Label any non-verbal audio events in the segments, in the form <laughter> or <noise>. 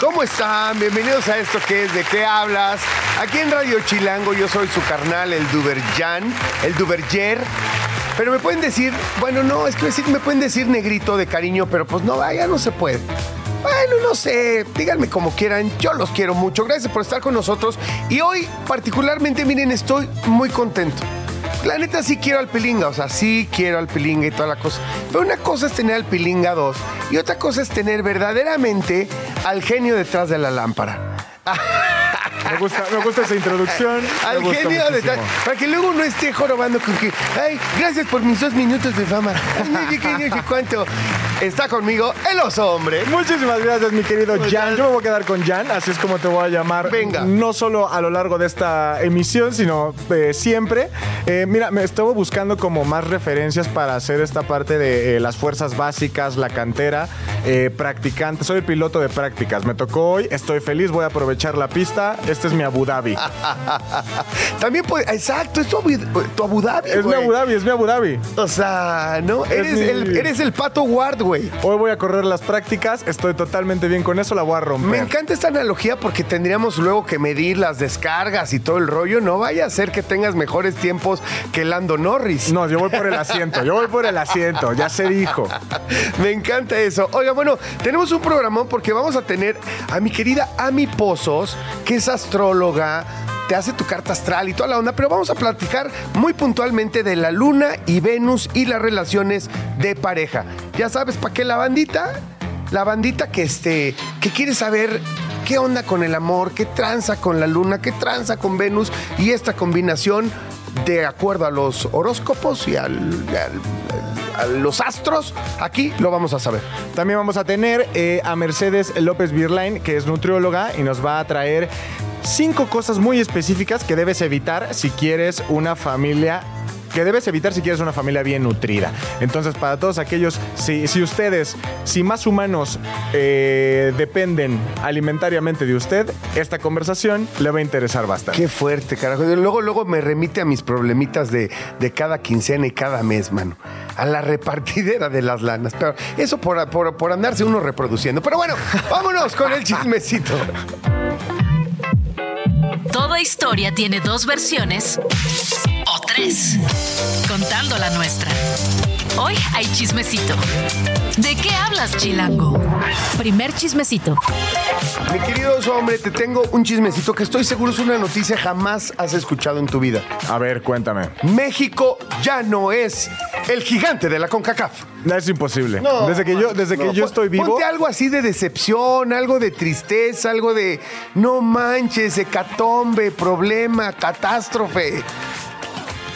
¿Cómo están? Bienvenidos a esto que es ¿De qué hablas? Aquí en Radio Chilango yo soy su carnal, el Duverjan, el Duverger. Pero me pueden decir, bueno, no, es que me pueden decir negrito de cariño, pero pues no, ya no se puede. Bueno, no sé, díganme como quieran, yo los quiero mucho. Gracias por estar con nosotros. Y hoy, particularmente, miren, estoy muy contento. La neta sí quiero al Pilinga, o sea, sí quiero al Pilinga y toda la cosa. Pero una cosa es tener al Pilinga 2 y otra cosa es tener verdaderamente al genio detrás de la lámpara. Me gusta, me gusta esa introducción. <laughs> Al genio detrás. Para que luego no esté jorobando con que, ay, gracias por mis dos minutos de fama. <laughs> Ay, no cuánto. Está conmigo el oso hombre. Muchísimas gracias, mi querido ¿Cómo Jan. Yo me voy a quedar con Jan, así es como te voy a llamar. Venga. No solo a lo largo de esta emisión, sino eh, siempre. Eh, mira, me estaba buscando como más referencias para hacer esta parte de eh, las fuerzas básicas, la cantera, practicante. Soy el piloto de prácticas. Me tocó hoy, estoy feliz, voy a aprovechar la pista. Este es mi Abu Dhabi. <laughs> También puede, exacto, es tu Abu, tu Abu Dhabi. es mi. Abu Dhabi, es mi Abu Dhabi. O sea, ¿no? Eres, mi- el, eres el pato guard, güey. Hoy voy a correr las prácticas, estoy totalmente bien con eso, la voy a romper. Me encanta esta analogía porque tendríamos luego que medir las descargas y todo el rollo. No vaya a ser que tengas mejores tiempos que Lando Norris. No, yo voy por el asiento, yo voy por el asiento, ya se dijo. <laughs> Me encanta eso. Oiga, bueno, tenemos un programón porque vamos a tener a mi querida Ami Pozos, que es astróloga, te hace tu carta astral y toda la onda, pero vamos a platicar muy puntualmente de la luna y Venus y las relaciones de pareja. Ya sabes, ¿para qué la bandita? La bandita que, este, que quiere saber qué onda con el amor, qué tranza con la luna, qué tranza con Venus y esta combinación de acuerdo a los horóscopos y al- al- los astros, aquí lo vamos a saber. También vamos a tener eh, a Mercedes López Birlain, que es nutrióloga y nos va a traer cinco cosas muy específicas que debes evitar si quieres una familia que debes evitar si quieres una familia bien nutrida. Entonces, para todos aquellos, si, si ustedes, si más humanos eh, dependen alimentariamente de usted, esta conversación le va a interesar bastante. Qué fuerte, carajo. Luego, luego me remite a mis problemitas de, de cada quincena y cada mes, mano. A la repartidera de las lanas. Pero eso por, por, por andarse uno reproduciendo. Pero bueno, <laughs> vámonos con el chismecito. Toda historia tiene dos versiones tres, contando la nuestra. Hoy hay chismecito. ¿De qué hablas, Chilango? Primer chismecito. Mi querido hombre, te tengo un chismecito que estoy seguro es una noticia jamás has escuchado en tu vida. A ver, cuéntame. México ya no es el gigante de la CONCACAF. No, es imposible. desde que yo, desde que yo estoy vivo. Ponte algo así de decepción, algo de tristeza, algo de no manches, hecatombe, problema, catástrofe.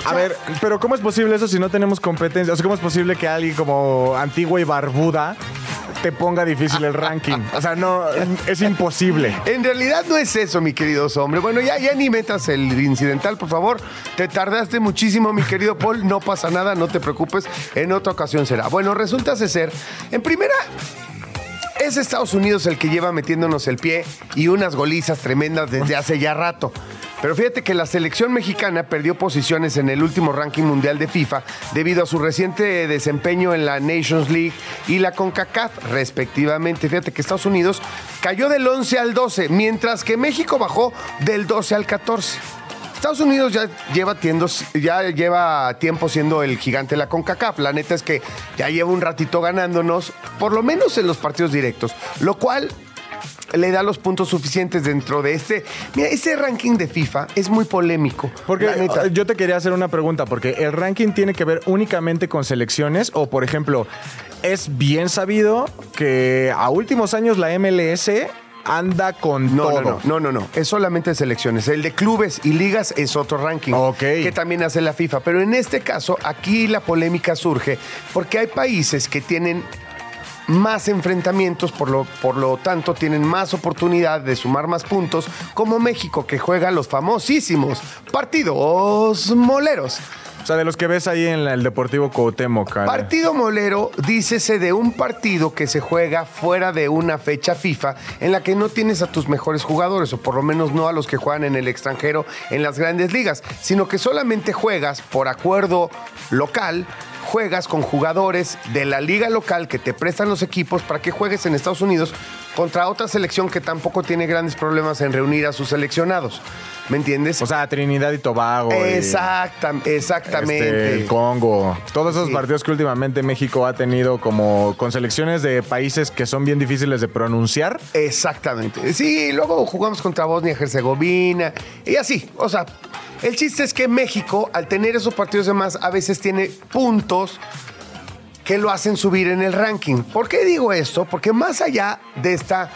A ver, pero ¿cómo es posible eso si no tenemos competencia? O sea, ¿cómo es posible que alguien como antigua y barbuda te ponga difícil el ranking? O sea, no, es imposible. En realidad no es eso, mi querido hombre. Bueno, ya, ya ni metas el incidental, por favor. Te tardaste muchísimo, mi querido Paul. No pasa nada, no te preocupes. En otra ocasión será. Bueno, resulta ser, en primera, es Estados Unidos el que lleva metiéndonos el pie y unas golizas tremendas desde hace ya rato. Pero fíjate que la selección mexicana perdió posiciones en el último ranking mundial de FIFA debido a su reciente desempeño en la Nations League y la CONCACAF, respectivamente. Fíjate que Estados Unidos cayó del 11 al 12, mientras que México bajó del 12 al 14. Estados Unidos ya lleva, tiendos- ya lleva tiempo siendo el gigante de la CONCACAF. La neta es que ya lleva un ratito ganándonos, por lo menos en los partidos directos, lo cual le da los puntos suficientes dentro de este. Mira, este ranking de FIFA es muy polémico. Porque la neta. eh, yo te quería hacer una pregunta, porque el ranking tiene que ver únicamente con selecciones o, por ejemplo, es bien sabido que a últimos años la MLS anda con No, todo. no, no, no, no, no. Es solamente selecciones. El de clubes y ligas es otro ranking Ok. que también hace la FIFA. Pero en este caso, aquí la polémica surge porque hay países que tienen más enfrentamientos, por lo, por lo tanto tienen más oportunidad de sumar más puntos, como México que juega los famosísimos partidos moleros. O sea, de los que ves ahí en el Deportivo Cuauhtémoc. Partido molero, dícese de un partido que se juega fuera de una fecha FIFA en la que no tienes a tus mejores jugadores, o por lo menos no a los que juegan en el extranjero en las grandes ligas, sino que solamente juegas por acuerdo local. Juegas con jugadores de la liga local que te prestan los equipos para que juegues en Estados Unidos contra otra selección que tampoco tiene grandes problemas en reunir a sus seleccionados. ¿Me entiendes? O sea, Trinidad y Tobago. y, Exacta- exactamente. este, el Congo. Todos esos Sí. partidos que últimamente México ha tenido como con selecciones de países que son bien difíciles de pronunciar. Exactamente. Sí, luego jugamos contra Bosnia y Herzegovina y así. O sea, el chiste es que México, al tener esos partidos de más, a veces tiene puntos que lo hacen subir en el ranking. ¿Por qué digo esto? Porque más allá de esta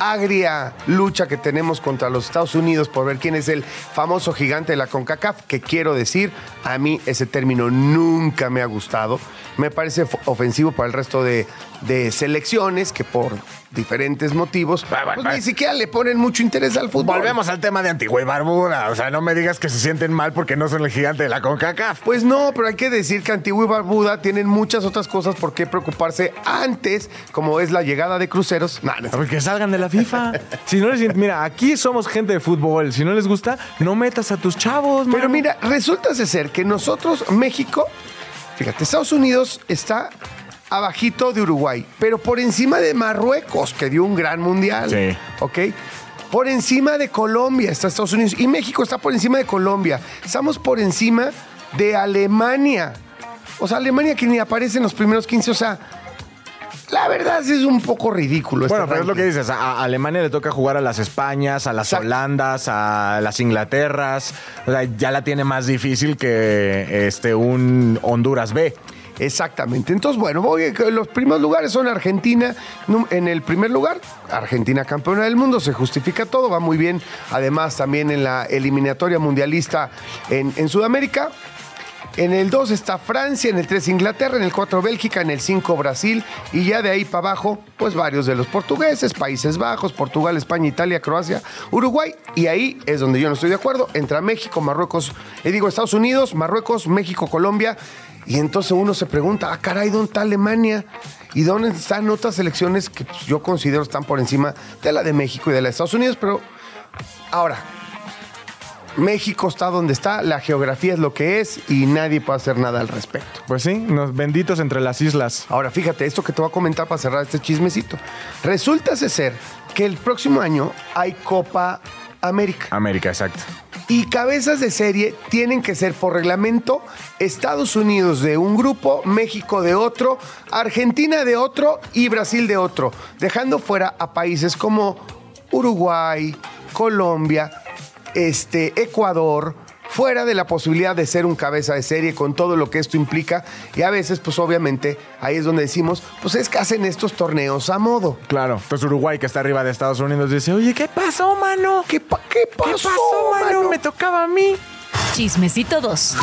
agria lucha que tenemos contra los Estados Unidos por ver quién es el famoso gigante de la CONCACAF, que quiero decir, a mí ese término nunca me ha gustado. Me parece ofensivo para el resto de, de selecciones que por diferentes motivos pues, ni siquiera le ponen mucho interés al fútbol. Volvemos al tema de Antigua y Barbuda. O sea, no me digas que se sienten mal porque no son el gigante de la CONCACAF. Pues no, pero hay que decir que Antigua y Barbuda tienen muchas otras cosas por qué preocuparse antes, como es la llegada de cruceros. Nah, no es- A ver, que salgan de la FIFA. <laughs> Si no les, mira, aquí somos gente de fútbol. Si no les gusta, no metas a tus chavos. Pero mano. mira, resulta ser que nosotros, México, fíjate, Estados Unidos está abajito de Uruguay, pero por encima de Marruecos, que dio un gran mundial. Sí. ¿Ok? Por encima de Colombia está Estados Unidos y México está por encima de Colombia. Estamos por encima de Alemania. O sea, Alemania que ni aparece en los primeros 15, o sea, la verdad es un poco ridículo. este Bueno, pero es lo que dices. A a Alemania le toca jugar a las Españas, a las Exacto. Holandas, a las Inglaterras. O sea, ya la tiene más difícil que este un Honduras B. Exactamente. Entonces, bueno, voy, los primeros lugares son Argentina. En el primer lugar, Argentina campeona del mundo, se justifica todo, va muy bien. Además, también en la eliminatoria mundialista en, en Sudamérica. En el 2 está Francia, en el 3 Inglaterra, en el 4 Bélgica, en el 5 Brasil y ya de ahí para abajo, pues varios de los portugueses, Países Bajos, Portugal, España, Italia, Croacia, Uruguay y ahí es donde yo no estoy de acuerdo, entra México, Marruecos, eh, digo Estados Unidos, Marruecos, México, Colombia y entonces uno se pregunta, ah caray, ¿dónde está Alemania? ¿Y dónde están otras selecciones que pues, yo considero están por encima de la de México y de la de Estados Unidos? Pero ahora, México está donde está, la geografía es lo que es y nadie puede hacer nada al respecto. Pues sí, nos benditos entre las islas. Ahora, fíjate, esto que te voy a comentar para cerrar este chismecito. Resulta ser que el próximo año hay Copa América. América, exacto. Y cabezas de serie tienen que ser por reglamento Estados Unidos de un grupo, México de otro, Argentina de otro y Brasil de otro, dejando fuera a países como Uruguay, Colombia, este, Ecuador, fuera de la posibilidad de ser un cabeza de serie con todo lo que esto implica. Y a veces, pues obviamente, ahí es donde decimos, pues es que hacen estos torneos a modo. Claro. Entonces Uruguay, que está arriba de Estados Unidos, dice, oye, ¿qué pasó, mano? ¿Qué, pa- qué pasó, ¿Qué pasó, mano? mano? Me tocaba a mí. Chismecito 2.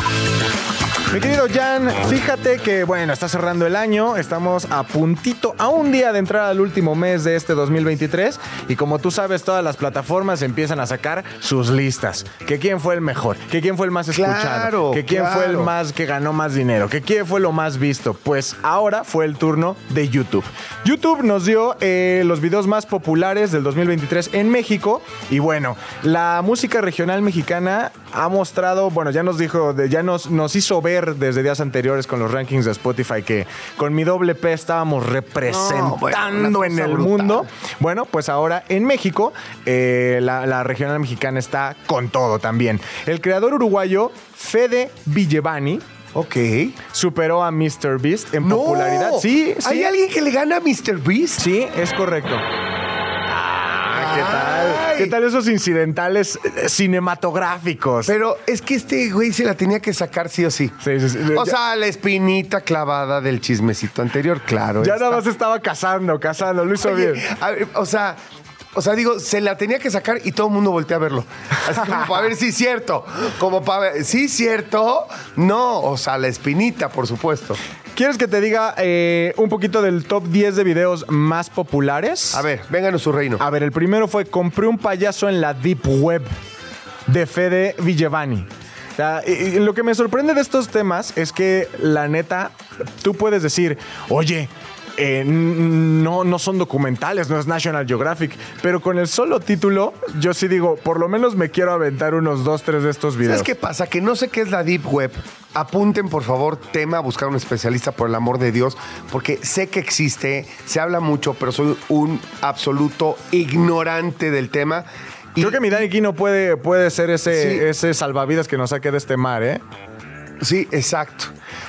Mi querido Jan, fíjate que, bueno, está cerrando el año, estamos a puntito, a un día de entrar al último mes de este 2023 y como tú sabes, todas las plataformas empiezan a sacar sus listas. Que quién fue el mejor, que quién fue el más escuchado, Claro, que quién fue el más que ganó más dinero, que quién fue lo más visto. Pues ahora fue el turno de YouTube. YouTube nos dio eh, los videos más populares del 2023 en México y bueno, la música regional mexicana ha mostrado, bueno, ya nos dijo, ya nos, nos hizo ver desde días anteriores con los rankings de Spotify que con mi doble P estábamos representando bueno, en el brutal. mundo. Bueno, pues ahora en México, eh, la, la regional mexicana está con todo también. El creador uruguayo Fede Villevani Ok. superó a Mr. Beast en No. popularidad. Sí, sí. ¿Hay alguien que le gana a Mr. Beast? Sí, es correcto. ¿Qué tal? ¿Qué tal esos incidentales eh, cinematográficos? Pero es que este güey se la tenía que sacar sí o sí. Sí, sí, sí. O Ya- sea, la espinita clavada del chismecito anterior, claro. ya está. nada más estaba cazando, cazando, lo hizo Oye, bien. a ver, o sea, o sea, digo, se la tenía que sacar y todo el mundo voltea a verlo. Así como para ver si es cierto. Como para ver, ¿sí es cierto? No, o sea, la espinita, por supuesto. ¿Quieres que te diga eh, un poquito del top 10 de videos más populares? A ver, vénganos su reino. A ver, el primero fue Compré un payaso en la Deep Web de Fede Villevani. O sea, y- y lo que me sorprende de estos temas es que, la neta, tú puedes decir, oye, eh, no, no son documentales, no es National Geographic, pero con el solo título, yo sí digo, por lo menos me quiero aventar unos dos, tres de estos videos. ¿Sabes qué pasa? Que no sé qué es la Deep Web. Apunten, por favor, tema a buscar un especialista, por el amor de Dios, porque sé que existe, se habla mucho, pero soy un absoluto ignorante del tema. Y- Creo que mi Dani Kino puede, puede ser ese, Sí. ese salvavidas que nos saque de este mar, ¿eh? Sí, exacto.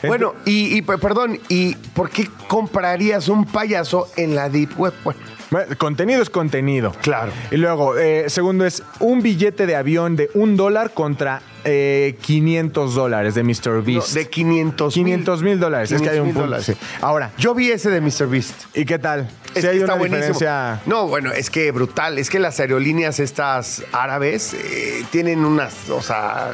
Bueno, y, y, pe- perdón, ¿y por qué comprarías un payaso en la Deep Web? Bueno, Contenido es contenido. Claro. Y luego, eh, segundo es un billete de avión de un dólar contra eh, 500 dólares de Mr. no, Beast. de 500 500 mil dólares. Es que hay un 500,000 punto. sí. Ahora, Yo vi ese de Mr. Beast. ¿y qué tal? Es Si hay una diferencia. No, bueno, es que brutal. Es que las aerolíneas estas árabes eh, tienen unas, o sea,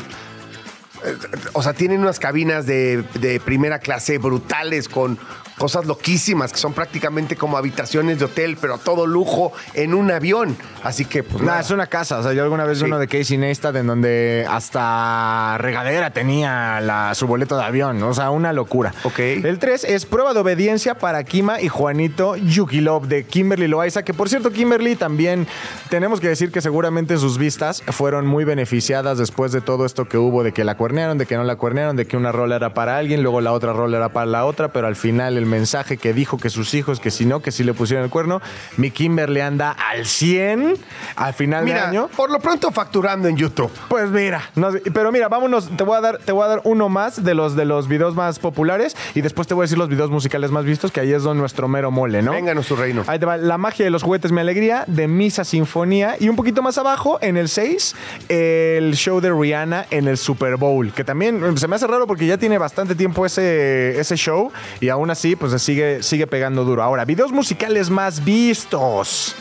o sea, tienen unas cabinas de, de primera clase brutales con cosas loquísimas que son prácticamente como habitaciones de hotel, pero a todo lujo en un avión. Así que, pues nada. es una casa. O sea, yo alguna vez vi Sí. uno de Casey Neistat en donde hasta regadera tenía la, su boleto de avión. O sea, una locura. Ok. El 3 es prueba de obediencia para Kima y Juanito Yukilov de Kimberly Loaiza. Que por cierto, Kimberly también tenemos que decir que seguramente sus vistas fueron muy beneficiadas después de todo esto que hubo de que la cuernearon, de que no la cuernearon, de que una rola era para alguien, luego la otra rola era para la otra, pero al final el mensaje que dijo que sus hijos, que si no, que si le pusieron el cuerno, mi Kimberly anda al 100 al final de Mira, año. por lo pronto facturando en YouTube. Pues mira, no pero mira, vámonos, te voy a dar, te voy a dar uno más de los de los videos más populares y después te voy a decir los videos musicales más vistos, que ahí es donde nuestro mero mole, ¿no? Vénganos su reino. Ahí te va, La magia de los juguetes, mi alegría, de Misa Sinfonía. Y un poquito más abajo, en el 6, el show de Rihanna en el Super Bowl. Que también eh, se me hace raro porque ya tiene bastante tiempo ese, ese show. Y aún así, pues sigue, sigue pegando duro. Ahora, videos musicales más vistos.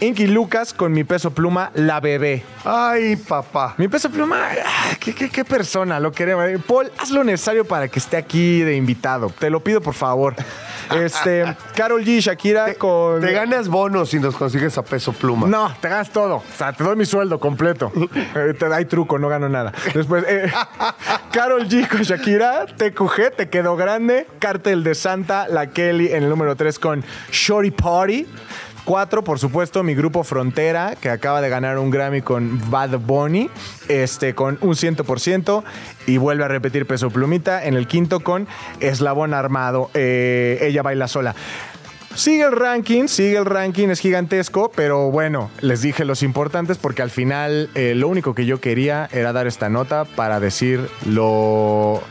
Inky Lucas con mi peso pluma, La Bebé. Ay, papá. Mi peso pluma, ah, ¿qué, qué, qué persona lo queremos. Eh, Paul, haz lo necesario para que esté aquí de invitado. Te lo pido, por favor. <laughs> Este, Carol G, Shakira con. Te ganas bonos si nos consigues a peso pluma. No, te ganas todo. O sea, te doy mi sueldo completo. <laughs> Eh, te da truco, no gano nada. Después, eh, <laughs> Carol G con Shakira, TQG, te quedó grande. Cártel de Santa, la Kelly en el número 3 con Shorty Party. Cuatro, por supuesto, mi grupo Frontera, que acaba de ganar un Grammy con Bad Bunny, este, con un 100%, y vuelve a repetir Peso Plumita en el quinto con Eslabón Armado, eh, Ella Baila Sola. Sigue el ranking, sigue el ranking, es gigantesco, pero bueno, les dije los importantes porque al final eh, lo único que yo quería era dar esta nota para decir lo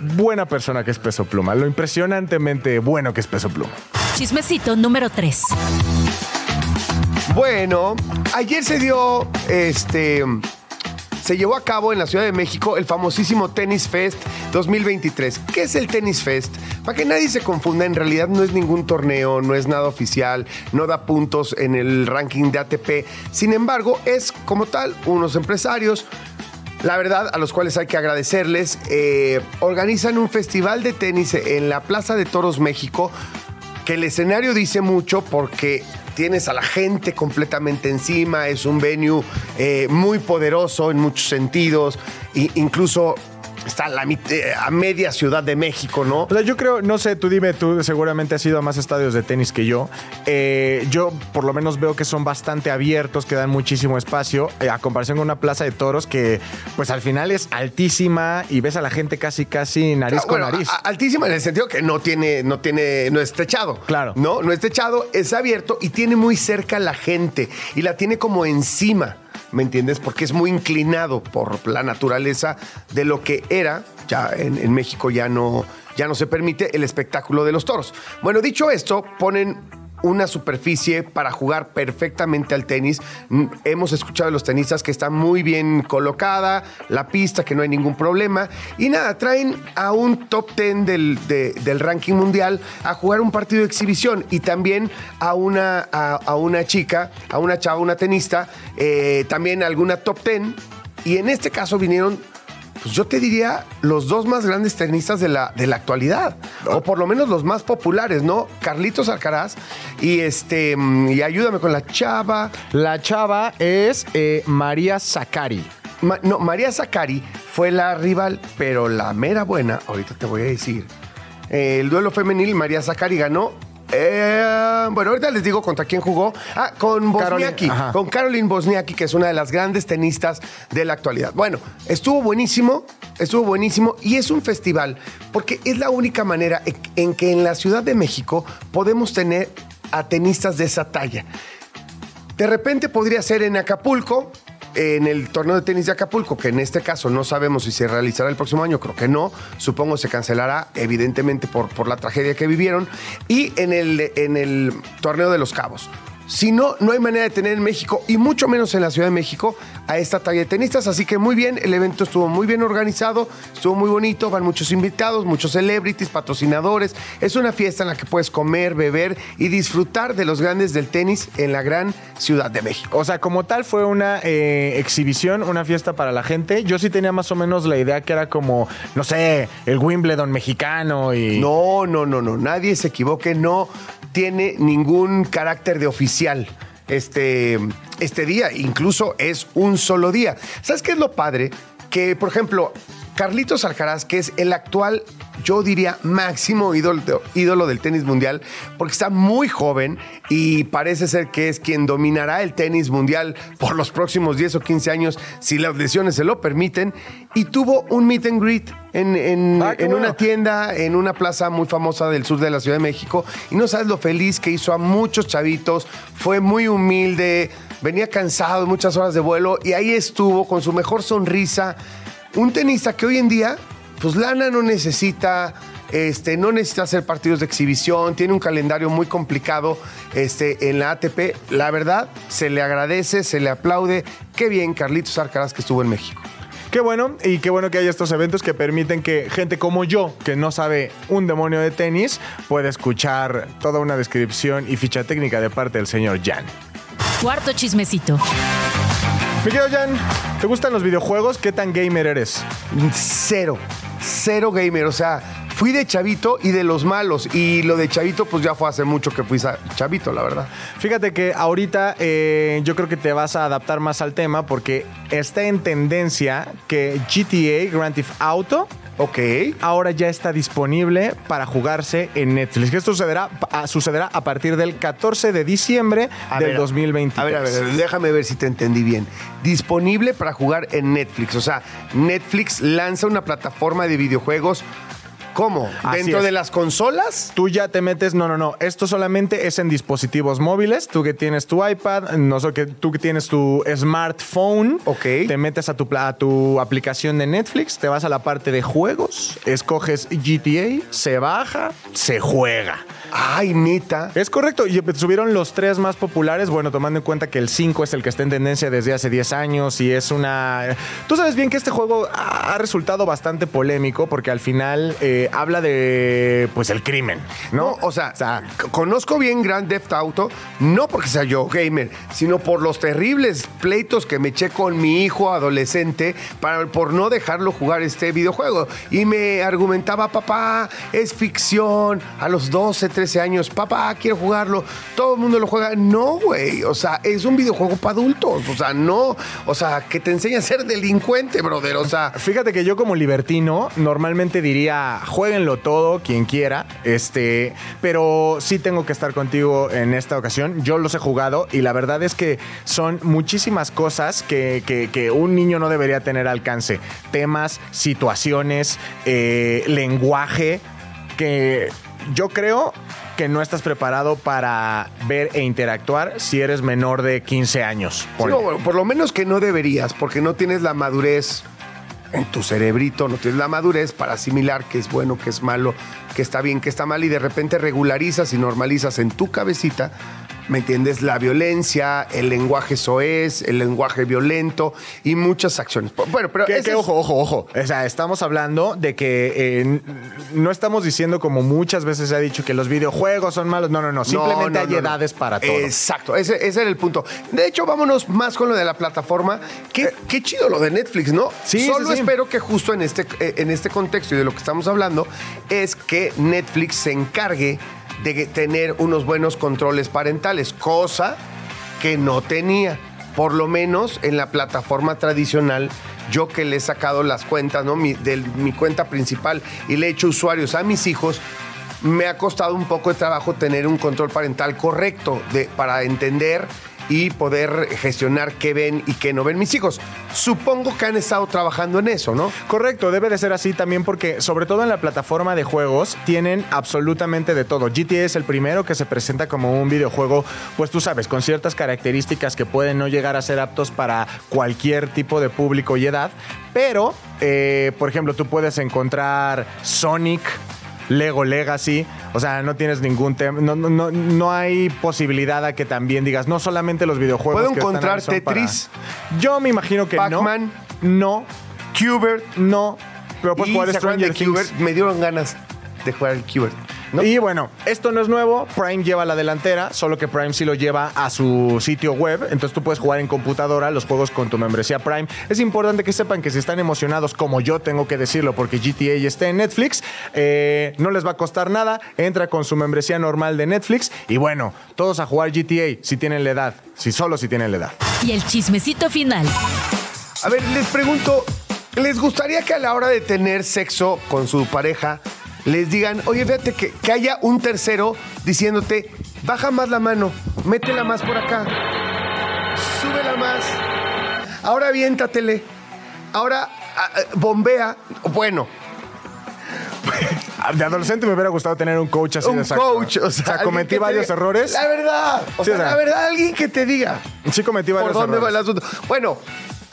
buena persona que es Peso Pluma, lo impresionantemente bueno que es Peso Pluma. Chismecito número 3. Bueno, ayer se dio este. Se llevó a cabo en la Ciudad de México el famosísimo Tennis Fest 2023. ¿Qué es el Tennis Fest? Para que nadie se confunda, en realidad no es ningún torneo, no es nada oficial, no da puntos en el ranking de ATP. Sin embargo, es como tal unos empresarios la verdad, a los cuales hay que agradecerles, eh, organizan un festival de tenis en la Plaza de Toros México, que el escenario dice mucho porque tienes a la gente completamente encima, es un venue eh, muy poderoso en muchos sentidos, e incluso está a, la eh, a media Ciudad de México, ¿no? O sea, yo creo, no sé, tú dime, tú seguramente has ido a más estadios de tenis que yo. Eh, yo por lo menos veo que son bastante abiertos, que dan muchísimo espacio, eh, a comparación con una plaza de toros que pues al final es altísima y ves a la gente casi, casi nariz con bueno, nariz. altísima en el sentido que no tiene, no tiene, no es techado. Claro. No, no es techado, es abierto y tiene muy cerca la gente y la tiene como encima. ¿Me entiendes? Porque es muy inclinado por la naturaleza de lo que era. Ya en, México ya no, ya no se permite el espectáculo de los toros. Bueno, dicho esto, ponen una superficie para jugar perfectamente al tenis. Hemos escuchado de los tenistas que está muy bien colocada, la pista, que no hay ningún problema. Y nada, traen a un top 10 del, de- del ranking mundial a jugar un partido de exhibición y también a una, a, a una chica, a una chava, una tenista, eh, también alguna top 10. Y en este caso vinieron pues yo te diría los dos más grandes tenistas de la, de la actualidad, o por lo menos los más populares, ¿no? Carlitos Alcaraz y este, y ayúdame con la chava. La chava es eh, María Zacari. No, María Zacari fue la rival, pero la mera buena, ahorita te voy a decir. eh, el duelo femenil, María Zacari ganó. Eh, bueno, ahorita les digo contra quién jugó. Ah, con Bosniaki. Caroline, con Caroline Bosniaki, que es una de las grandes tenistas de la actualidad. Bueno, estuvo buenísimo, estuvo buenísimo y es un festival porque es la única manera en- en que en la Ciudad de México podemos tener a tenistas de esa talla. De repente podría ser en Acapulco, en el torneo de tenis de Acapulco, que en este caso no sabemos si se realizará el próximo año, creo que no, supongo se cancelará evidentemente por, por la tragedia que vivieron, y en el, en el torneo de los Cabos. Si no, no hay manera de tener en México, y mucho menos en la Ciudad de México, a esta talla de tenistas. Así que muy bien, el evento estuvo muy bien organizado, estuvo muy bonito, van muchos invitados, muchos celebrities, patrocinadores. Es una fiesta en la que puedes comer, beber y disfrutar de los grandes del tenis en la gran Ciudad de México. O sea, como tal fue una eh, exhibición, una fiesta para la gente. Yo sí tenía más o menos la idea que era como, no sé, el Wimbledon mexicano y... No, no, no, no, nadie se equivoque, no tiene ningún carácter de este, este día, incluso es un solo día. ¿Sabes qué es lo padre? Que, por ejemplo, Carlitos Alcaraz, que es el actual, yo diría, máximo ídolo, ídolo del tenis mundial, porque está muy joven y parece ser que es quien dominará el tenis mundial por los próximos 10 o 15 años, si las lesiones se lo permiten, y tuvo un meet and greet en, en- Ah, qué en bueno. una tienda, en una plaza muy famosa del sur de la Ciudad de México, y no sabes lo feliz que hizo a muchos chavitos, fue muy humilde, venía cansado, muchas horas de vuelo, y ahí estuvo con su mejor sonrisa. Un tenista que hoy en día, pues lana no necesita, este, no necesita hacer partidos de exhibición, tiene un calendario muy complicado este, en la ATP. La verdad, se le agradece, se le aplaude. Qué bien, Carlitos Alcaraz, que estuvo en México. Qué bueno, y qué bueno que haya estos eventos que permiten que gente como yo, que no sabe un demonio de tenis, pueda escuchar toda una descripción y ficha técnica de parte del señor Jan. Cuarto chismecito. Mi querido Jan, ¿te gustan los videojuegos? ¿Qué tan gamer eres? Cero, cero gamer. O sea, fui de chavito y de los malos. Y lo de chavito, pues ya fue hace mucho que fui chavito, la verdad. Fíjate que ahorita eh, yo creo que te vas a adaptar más al tema porque está en tendencia que GTA Grand Theft Auto Ok. ahora ya está disponible para jugarse en Netflix. Esto sucederá, a- sucederá a partir del 14 de diciembre A del ver, 2023. A ver, a ver, déjame ver si te entendí bien. Disponible para jugar en Netflix. O sea, Netflix lanza una plataforma de videojuegos. ¿Cómo? Así ¿Dentro es. de las consolas? Tú ya te metes, no, no, no. Esto solamente es en dispositivos móviles. Tú que tienes tu iPad, no sé, que tú que tienes tu smartphone. Ok. Te metes a tu, a tu aplicación de Netflix, te vas a la parte de juegos, escoges GTA, se baja, se juega. Ay, neta. Es correcto, y subieron los tres más populares, bueno, tomando en cuenta que el 5 es el que está en tendencia desde hace 10 años y es una... Tú sabes bien que este juego ha ha resultado bastante polémico porque al final eh, habla de, pues, el crimen, ¿no? No, o sea, c- conozco bien Grand Theft Auto, no porque sea yo gamer, sino por los terribles pleitos que me eché con mi hijo adolescente para, por no dejarlo jugar este videojuego. Y me argumentaba, papá, es ficción, a los 12, 13 años, papá, quiero jugarlo, todo el mundo lo juega. No, güey, o sea, es un videojuego para adultos, o sea, no, o sea, que te enseña a ser delincuente, brother, o sea... Fíjate que yo como libertino normalmente diría, jueguenlo todo, quien quiera, este, pero sí tengo que estar contigo en esta ocasión. Yo los he jugado y la verdad es que son muchísimas cosas que, que- que un niño no debería tener alcance. Temas, situaciones, eh, lenguaje, que yo creo que no estás preparado para ver e interactuar si eres menor de 15 años. No, por lo menos que no deberías, porque no tienes la madurez en tu cerebrito, no tienes la madurez para asimilar qué es bueno, qué es malo, qué está bien, qué está mal, y de repente regularizas y normalizas en tu cabecita ¿me entiendes? La violencia, el lenguaje soez, el lenguaje violento y muchas acciones. Bueno, pero Que, que es- ojo, ojo, ojo. O sea, estamos hablando de que eh, no estamos diciendo como muchas veces se ha dicho que los videojuegos son malos. No, no, no. Simplemente No, no, hay no, edades para todo. Exacto, ese, ese era el punto. De hecho, vámonos más con lo de la plataforma. Qué, qué chido lo de Netflix, ¿no? Eh. Sí, Solo sí, sí. espero que justo en este, eh, en este contexto y de lo que estamos hablando es que Netflix se encargue de tener unos buenos controles parentales, cosa que no tenía. Por lo menos en la plataforma tradicional, yo que le he sacado las cuentas, ¿no? Mi, de mi cuenta principal y le he hecho usuarios a mis hijos, me ha costado un poco de trabajo tener un control parental correcto de, para entender y poder gestionar qué ven y qué no ven mis hijos. Supongo que han estado trabajando en eso, ¿no? Correcto, debe de ser así también porque sobre todo en la plataforma de juegos tienen absolutamente de todo. GTA es el primero que se presenta como un videojuego, pues tú sabes, con ciertas características que pueden no llegar a ser aptos para cualquier tipo de público y edad, pero, eh, por ejemplo, tú puedes encontrar Sonic. Lego Legacy, o sea, no tienes ningún tema, no, no, no, no hay posibilidad a que también digas, no solamente los videojuegos. ¿Puedo que están encontrar ahí son para- Tetris? Yo me imagino que Pac-Man? no. No, Cubert. no, pero puedes jugar ¿se acuerdan Stranger. Me dieron ganas de jugar el Cubert. ¿No? Y bueno, esto no es nuevo. Prime lleva la delantera, solo que Prime sí lo lleva a su sitio web. Entonces tú puedes jugar en computadora los juegos con tu membresía Prime. Es importante que sepan que si están emocionados, como yo tengo que decirlo, porque GTA ya está en Netflix, eh, no les va a costar nada. Entra con su membresía normal de Netflix. Y bueno, todos a jugar GTA si tienen la edad. Si solo si tienen la edad. Y el chismecito final. A ver, les pregunto, ¿les gustaría que a la hora de tener sexo con su pareja les digan, oye, fíjate que, que haya un tercero diciéndote, baja más la mano, métela más por acá, súbela más, ahora aviéntatele, ahora ah, ah, bombea, bueno, <laughs> De adolescente me hubiera gustado tener un coach así de un exacto. coach, o sea, cometí varios diga, errores. La verdad, o Sí, sea, o sea, la verdad, alguien que te diga. Sí cometí varios ¿Por dónde va errores. el asunto? Bueno,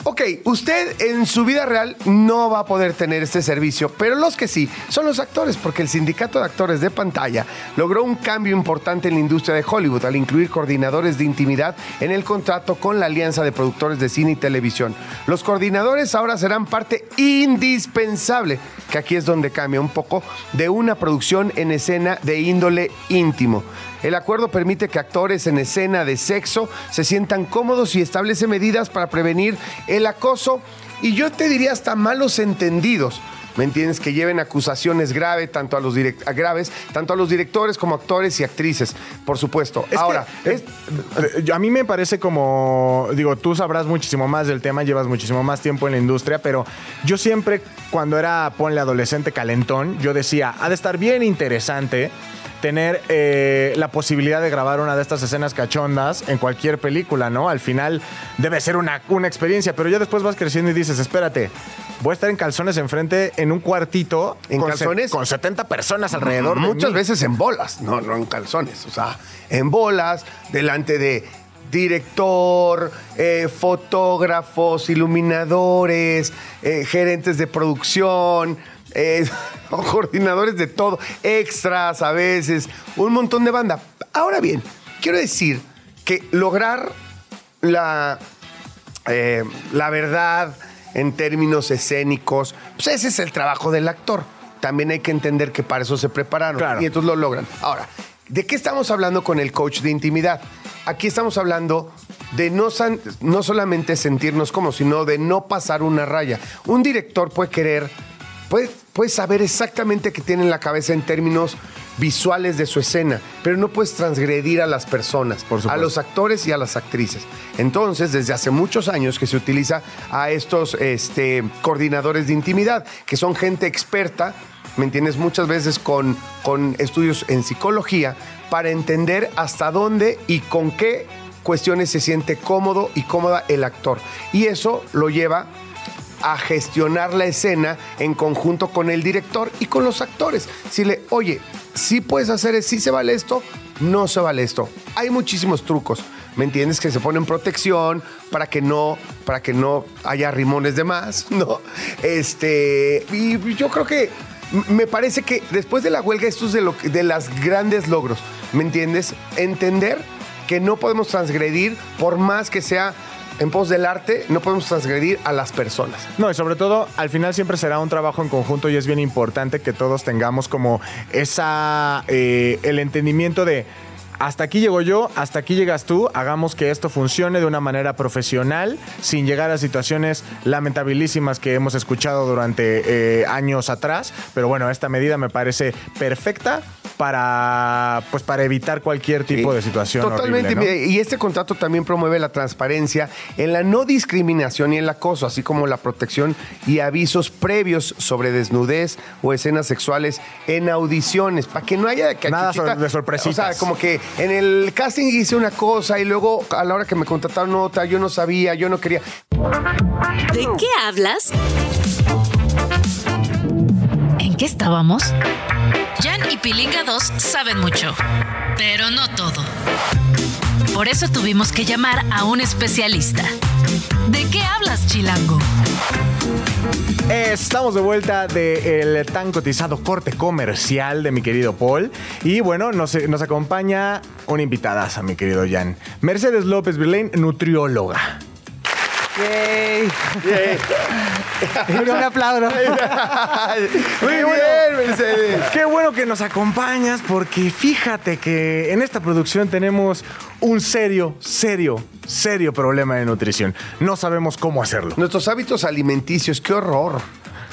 ok, usted en su vida real no va a poder tener este servicio, pero los que sí son los actores, porque el sindicato de actores de pantalla logró un cambio importante en la industria de Hollywood al incluir coordinadores de intimidad en el contrato con la Alianza de Productores de Cine y Televisión. Los coordinadores ahora serán parte indispensable, que aquí es donde cambia un poco, de una producción en escena de índole íntimo. El acuerdo permite que actores en escena de sexo se sientan cómodos y establece medidas para prevenir el acoso y yo te diría hasta malos entendidos. ¿Me entiendes? Que lleven acusaciones grave, tanto a los a graves, tanto a los directores como actores y actrices, por supuesto. Es Ahora, que, es- eh, a mí me parece como, digo, tú sabrás muchísimo más del tema, llevas muchísimo más tiempo en la industria, pero yo siempre, cuando era, ponle adolescente calentón, yo decía, ha de estar bien interesante tener eh, la posibilidad de grabar una de estas escenas cachondas en cualquier película, ¿no? Al final debe ser una, una experiencia, pero ya después vas creciendo y dices, espérate, voy a estar en calzones enfrente en un cuartito ¿En con calzones? con 70 personas alrededor de Muchas veces en bolas, no, no en calzones. O sea, en bolas, delante de director, eh, fotógrafos, iluminadores, eh, gerentes de producción, eh, <laughs> coordinadores de todo, extras a veces, un montón de banda. Ahora bien, quiero decir que lograr la, eh, la verdad en términos escénicos, pues ese es el trabajo del actor. También hay que entender que para eso se prepararon Claro. y entonces lo logran. Ahora, ¿de qué estamos hablando con el coach de intimidad? Aquí estamos hablando de no, san- no solamente sentirnos como, sino de no pasar una raya. Un director puede querer, puede, puede saber exactamente qué tiene en la cabeza en términos visuales de su escena, pero no puedes transgredir a las personas, Por a los actores y a las actrices. Entonces, desde hace muchos años que se utiliza a estos este, coordinadores de intimidad, que son gente experta, ¿me entiendes? Muchas veces con, con estudios en psicología, para entender hasta dónde y con qué cuestiones se siente cómodo y cómoda el actor. Y eso lo lleva a gestionar la escena en conjunto con el director y con los actores. Si le, oye, si puedes hacer, si se vale esto, no se vale esto. Hay muchísimos trucos, ¿me entiendes? Que se ponen protección para que no, para que no haya rimones de más, <laughs> ¿no? Este, y yo creo que me parece que después de la huelga esto es de, lo, de las grandes logros, ¿me entiendes? Entender que no podemos transgredir por más que sea en pos del arte, no podemos transgredir a las personas. No, y sobre todo, al final siempre será un trabajo en conjunto y es bien importante que todos tengamos como esa, eh, el entendimiento de hasta aquí llego yo, hasta aquí llegas tú, hagamos que esto funcione de una manera profesional, sin llegar a situaciones lamentabilísimas que hemos escuchado durante eh, años atrás. Pero bueno, esta medida me parece perfecta para, pues, para evitar cualquier tipo de situación. Totalmente. horrible, ¿no? Y este contrato también promueve la transparencia en la no discriminación y el acoso, así como la protección y avisos previos sobre desnudez o escenas sexuales en audiciones, para que no haya que Nada Chuchita- de sorpresitas. O sea, como que en el casting hice una cosa y luego a la hora que me contrataron otra, yo no sabía, yo no quería. ¿De qué hablas? ¿En qué estábamos? Jan y Pilinga 2 saben mucho, pero no todo. Por eso tuvimos que llamar a un especialista. ¿De qué hablas, Chilango? Estamos de vuelta del tan cotizado corte comercial de mi querido Paul. Y bueno, nos, nos acompaña una invitada, mi querido Jan. Mercedes López Virlain, nutrióloga. Yay. Yo me aplaudo. Muy bien, Mercedes. Qué bueno que nos acompañas porque fíjate que en esta producción tenemos un serio, serio, serio problema de nutrición. No sabemos cómo hacerlo. Nuestros hábitos alimenticios, qué horror.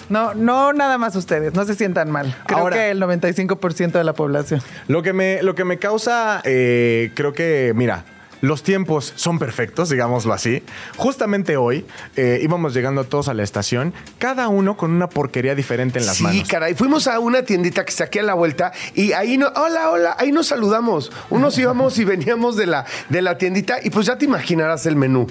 No, no nada más ustedes, no se sientan mal. Creo Ahora- que el 95% de la población. Lo que me, lo que me causa, eh, creo que, mira, los tiempos son perfectos, digámoslo así. Justamente hoy eh, íbamos llegando todos a la estación, cada uno con una porquería diferente en las sí, manos. caray. Fuimos a una tiendita que está aquí a la vuelta y ahí no, hola, hola, ahí nos saludamos. Unos íbamos y veníamos de la, de la tiendita y pues ya te imaginarás el menú.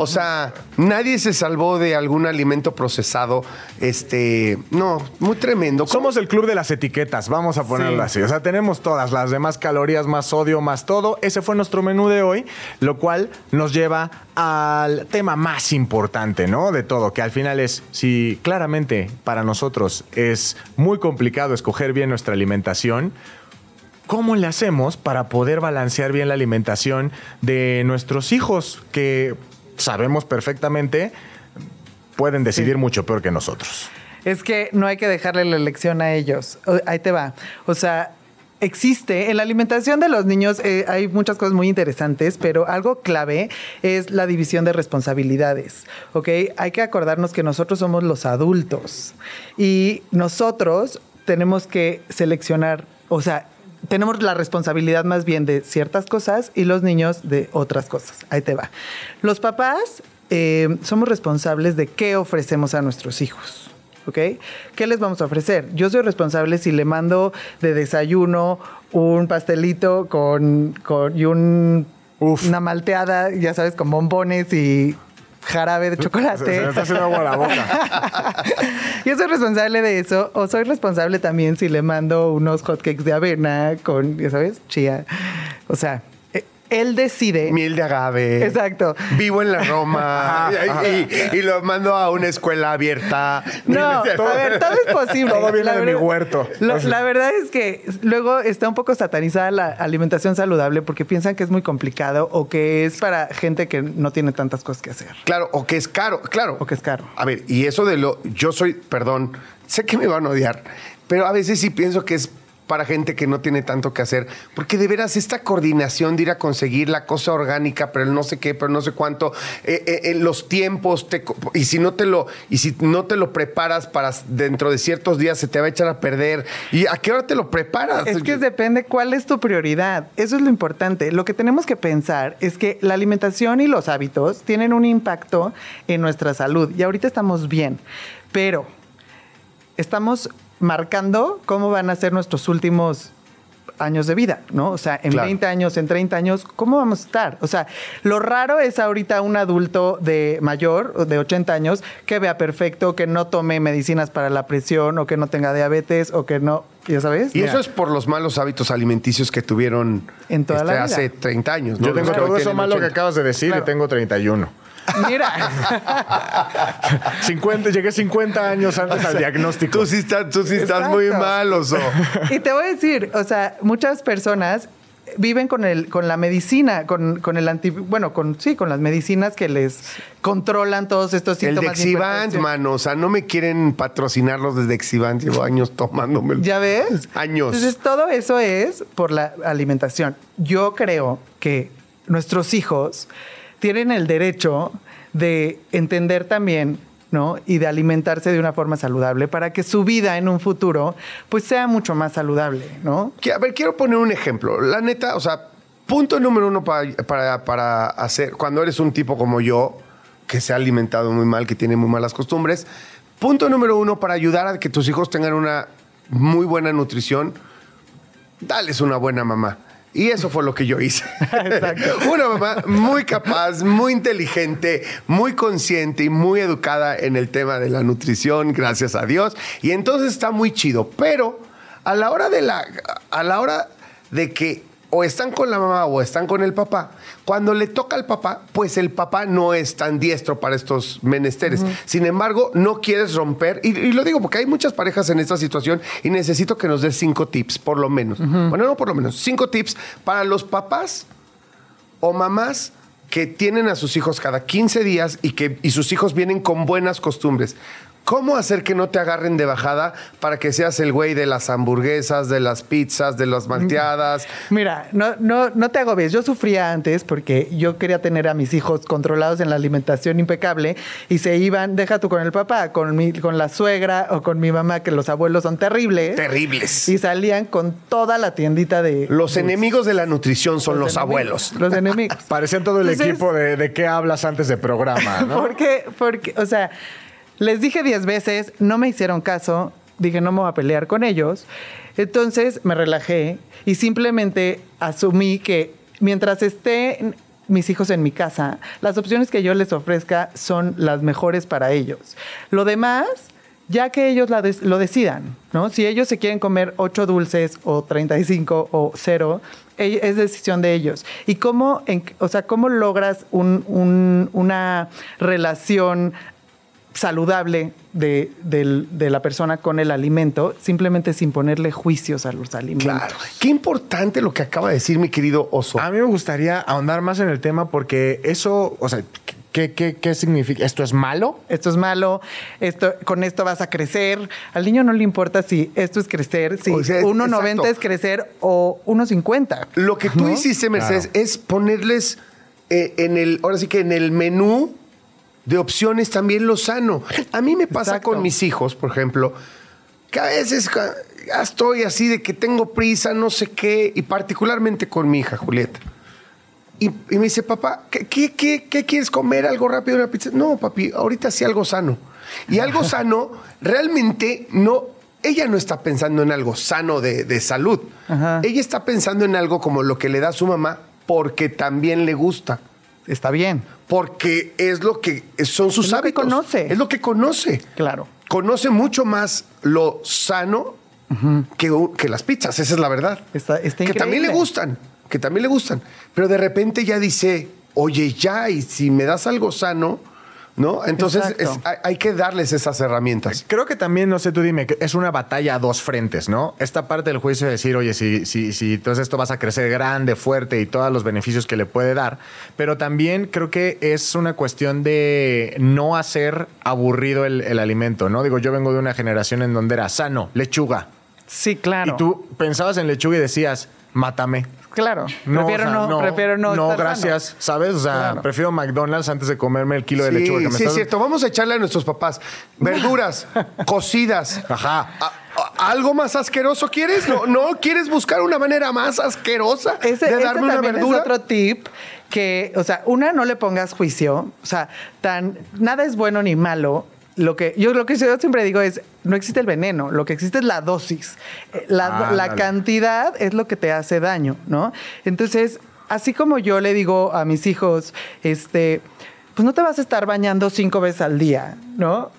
O sea, nadie se salvó de algún alimento procesado. Este, no, muy tremendo. Somos el club de las etiquetas, vamos a ponerlo así. O sea, tenemos todas las demás calorías, más sodio, más todo. Ese fue nuestro menú de hoy, lo cual nos lleva al tema más importante, ¿no? De todo, que al final es, si claramente para nosotros es muy complicado escoger bien nuestra alimentación, ¿Cómo le hacemos para poder balancear bien la alimentación de nuestros hijos que sabemos perfectamente pueden decidir mucho peor que nosotros? Es que no hay que dejarle la elección a ellos. Ahí te va. O sea, existe en la alimentación de los niños eh, hay muchas cosas muy interesantes, pero algo clave es la división de responsabilidades. ¿Ok? Hay que acordarnos que nosotros somos los adultos y nosotros tenemos que seleccionar, o sea, tenemos la responsabilidad más bien de ciertas cosas y los niños de otras cosas. Ahí te va. Los papás eh, somos responsables de qué ofrecemos a nuestros hijos. ¿Ok? ¿Qué les vamos a ofrecer? Yo soy responsable si le mando de desayuno un pastelito con, con- y un, Uf. una malteada, ya sabes, con bombones y jarabe de chocolate. se me está haciendo agua la boca. <laughs> Yo soy responsable de eso, o soy responsable también si le mando unos hotcakes de avena con, ya sabes, chía. O sea, él decide. Miel de agave. Exacto. Vivo en la Roma. <laughs> y, y- y lo mando a una escuela abierta. No, a ver, todo es posible. Todo viene La de mi huerto. lo- la verdad es que luego está un poco satanizada la alimentación saludable porque piensan que es muy complicado o que es para gente que no tiene tantas cosas que hacer. Claro, o que es caro, claro. O que es caro. A ver, y eso de lo. Yo soy, perdón, sé que me van a odiar, pero a veces sí pienso que es para gente que no tiene tanto que hacer, porque de veras esta coordinación de ir a conseguir la cosa orgánica, pero el no sé qué, pero no sé cuánto, eh, eh, eh, los tiempos, te y si no te lo, y si no te lo preparas para dentro de ciertos días se te va a echar a perder. ¿Y a qué hora te lo preparas? Es que depende cuál es tu prioridad. Eso es lo importante. Lo que tenemos que pensar es que la alimentación y los hábitos tienen un impacto en nuestra salud. Y ahorita estamos bien, pero estamos marcando cómo van a ser nuestros últimos años de vida, ¿no? O sea, en Claro. 20 años, en 30 años, ¿cómo vamos a estar? O sea, lo raro es ahorita un adulto de mayor, o de 80 años, que vea perfecto, que no tome medicinas para la presión, o que no tenga diabetes, o que no, ya sabes. Y Mira. eso es por los malos hábitos alimenticios que tuvieron este, En toda la vida. hace 30 años. ¿no? Yo tengo todo eso malo que 80. acabas de decir Claro. y tengo 31. Mira, 50, llegué 50 años antes al diagnóstico. Tú sí estás, tú sí estás muy mal, oso. y te voy a decir, o sea, muchas personas viven con el con la medicina, con, con el anti, bueno, con sí, con las medicinas que les controlan todos estos El síntomas. de Dexivant, hipertensión. mano. O sea, no me quieren patrocinar los de Dexivant. Llevo años tomándome. ¿Ya ves? Años. Entonces, todo eso es por la alimentación. Yo creo que nuestros hijos tienen el derecho de entender también, ¿no? Y de alimentarse de una forma saludable para que su vida en un futuro, pues, sea mucho más saludable, ¿no? A ver, quiero poner un ejemplo. La neta, o sea, punto número uno para, para, para hacer, cuando eres un tipo como yo, que se ha alimentado muy mal, que tiene muy malas costumbres, punto número uno para ayudar a que tus hijos tengan una muy buena nutrición, dales una buena mamá. Y eso fue lo que yo hice. <laughs> Una mamá muy capaz, muy inteligente, muy consciente y muy educada en el tema de la nutrición, gracias a Dios. Y entonces está muy chido. Pero a la hora de la, a la hora de que o están con la mamá o están con el papá, cuando le toca al papá, pues el papá no es tan diestro para estos menesteres. Sin embargo, no quieres romper, y, y lo digo porque hay muchas parejas en esta situación y necesito que nos des cinco tips, por lo menos. Bueno, no por lo menos, cinco tips para los papás o mamás que tienen a sus hijos cada 15 días y que y sus hijos vienen con buenas costumbres. ¿Cómo hacer que no te agarren de bajada para que seas el güey de las hamburguesas, de las pizzas, de las malteadas? Mira, no, no, no te agobies. Yo sufría antes porque yo quería tener a mis hijos controlados en la alimentación impecable y se iban, deja tú con el papá, con, mi, con la suegra o con mi mamá, que los abuelos son terribles. Terribles. Y salían con toda la tiendita de... Los enemigos de la nutrición son los, abuelos. Los enemigos. <laughs> Parecían todo el Entonces- equipo de, de qué hablas antes de programa, ¿no? <laughs> Porque, porque, o sea, les dije diez veces, no me hicieron caso, dije no me voy a pelear con ellos. Entonces me relajé y simplemente asumí que mientras estén mis hijos en mi casa, las opciones que yo les ofrezca son las mejores para ellos. Lo demás, ya que ellos lo decidan, ¿no? Si ellos se quieren comer ocho dulces o 35 o cero, ell- es decisión de ellos. ¿Y cómo, en- o sea, cómo logras un- un- una relación saludable de, de la persona con el alimento, simplemente sin ponerle juicios a los alimentos? Claro. Qué importante lo que acaba de decir mi querido oso. A mí me gustaría ahondar más en el tema porque eso, o sea, ¿qué, qué, qué significa? ¿Esto es malo? Esto es malo, esto, con esto vas a crecer. Al niño no le importa si esto es crecer, si O sea, es- 1,90 exacto. es crecer o 1,50. Lo que tú ¿no? hiciste, Mercedes, es ponerles eh, en el, ahora sí que en el menú de opciones también lo sano. A mí me pasa Exacto. con mis hijos, por ejemplo, que a veces ya estoy así de que tengo prisa, no sé qué, y particularmente con mi hija, Julieta. Y, y me dice, papá, ¿qué, qué, qué- qué quieres comer? ¿Algo rápido? ¿Una pizza? No, papi, ahorita sí algo sano. Y algo sano, realmente no, ella no está pensando en algo sano de, de salud. Ajá. Ella está pensando en algo como lo que le da su mamá porque también le gusta. Está bien, Porque es lo que son sus Es lo que hábitos. conoce. Es lo que conoce. claro. Conoce mucho más lo sano que, que las pizzas, esa es la verdad. Está- está que también le gustan, que también le gustan. Pero de repente ya dice, oye, ya, y si me das algo sano, ¿no? Entonces es- hay, hay que darles esas herramientas. Creo que también, no sé, tú dime, que es una batalla a dos frentes, ¿no? Esta parte del juicio de decir, oye, si, si, si entonces esto vas a crecer grande, fuerte y todos los beneficios que le puede dar. Pero también creo que es una cuestión de no hacer aburrido el, el alimento, ¿no? Digo, yo vengo de una generación en donde era sano, lechuga. Sí, claro. Y tú pensabas en lechuga y decías, mátame. Claro. No, prefiero, o sea, no, prefiero no. No, estar gracias, ¿sabes? O sea, Claro. prefiero McDonald's antes de comerme el kilo de Sí, lechuga que me sí, estás es cierto. Vamos a echarle a nuestros papás verduras <laughs> cocidas. Ajá. ¿A- a- ¿Algo más asqueroso quieres? ¿No, ¿No quieres buscar una manera más asquerosa Ese, de ese darme una verdura? es otro tip que, o sea, una, no le pongas juicio. O sea, tan, nada es bueno ni malo. Lo que yo lo que yo siempre digo es, no existe el veneno, lo que existe es la dosis. Eh, La, Ah, la cantidad es lo que te hace daño, ¿no? Entonces, así como yo le digo a mis hijos, este, pues no te vas a estar bañando cinco veces al día, ¿no?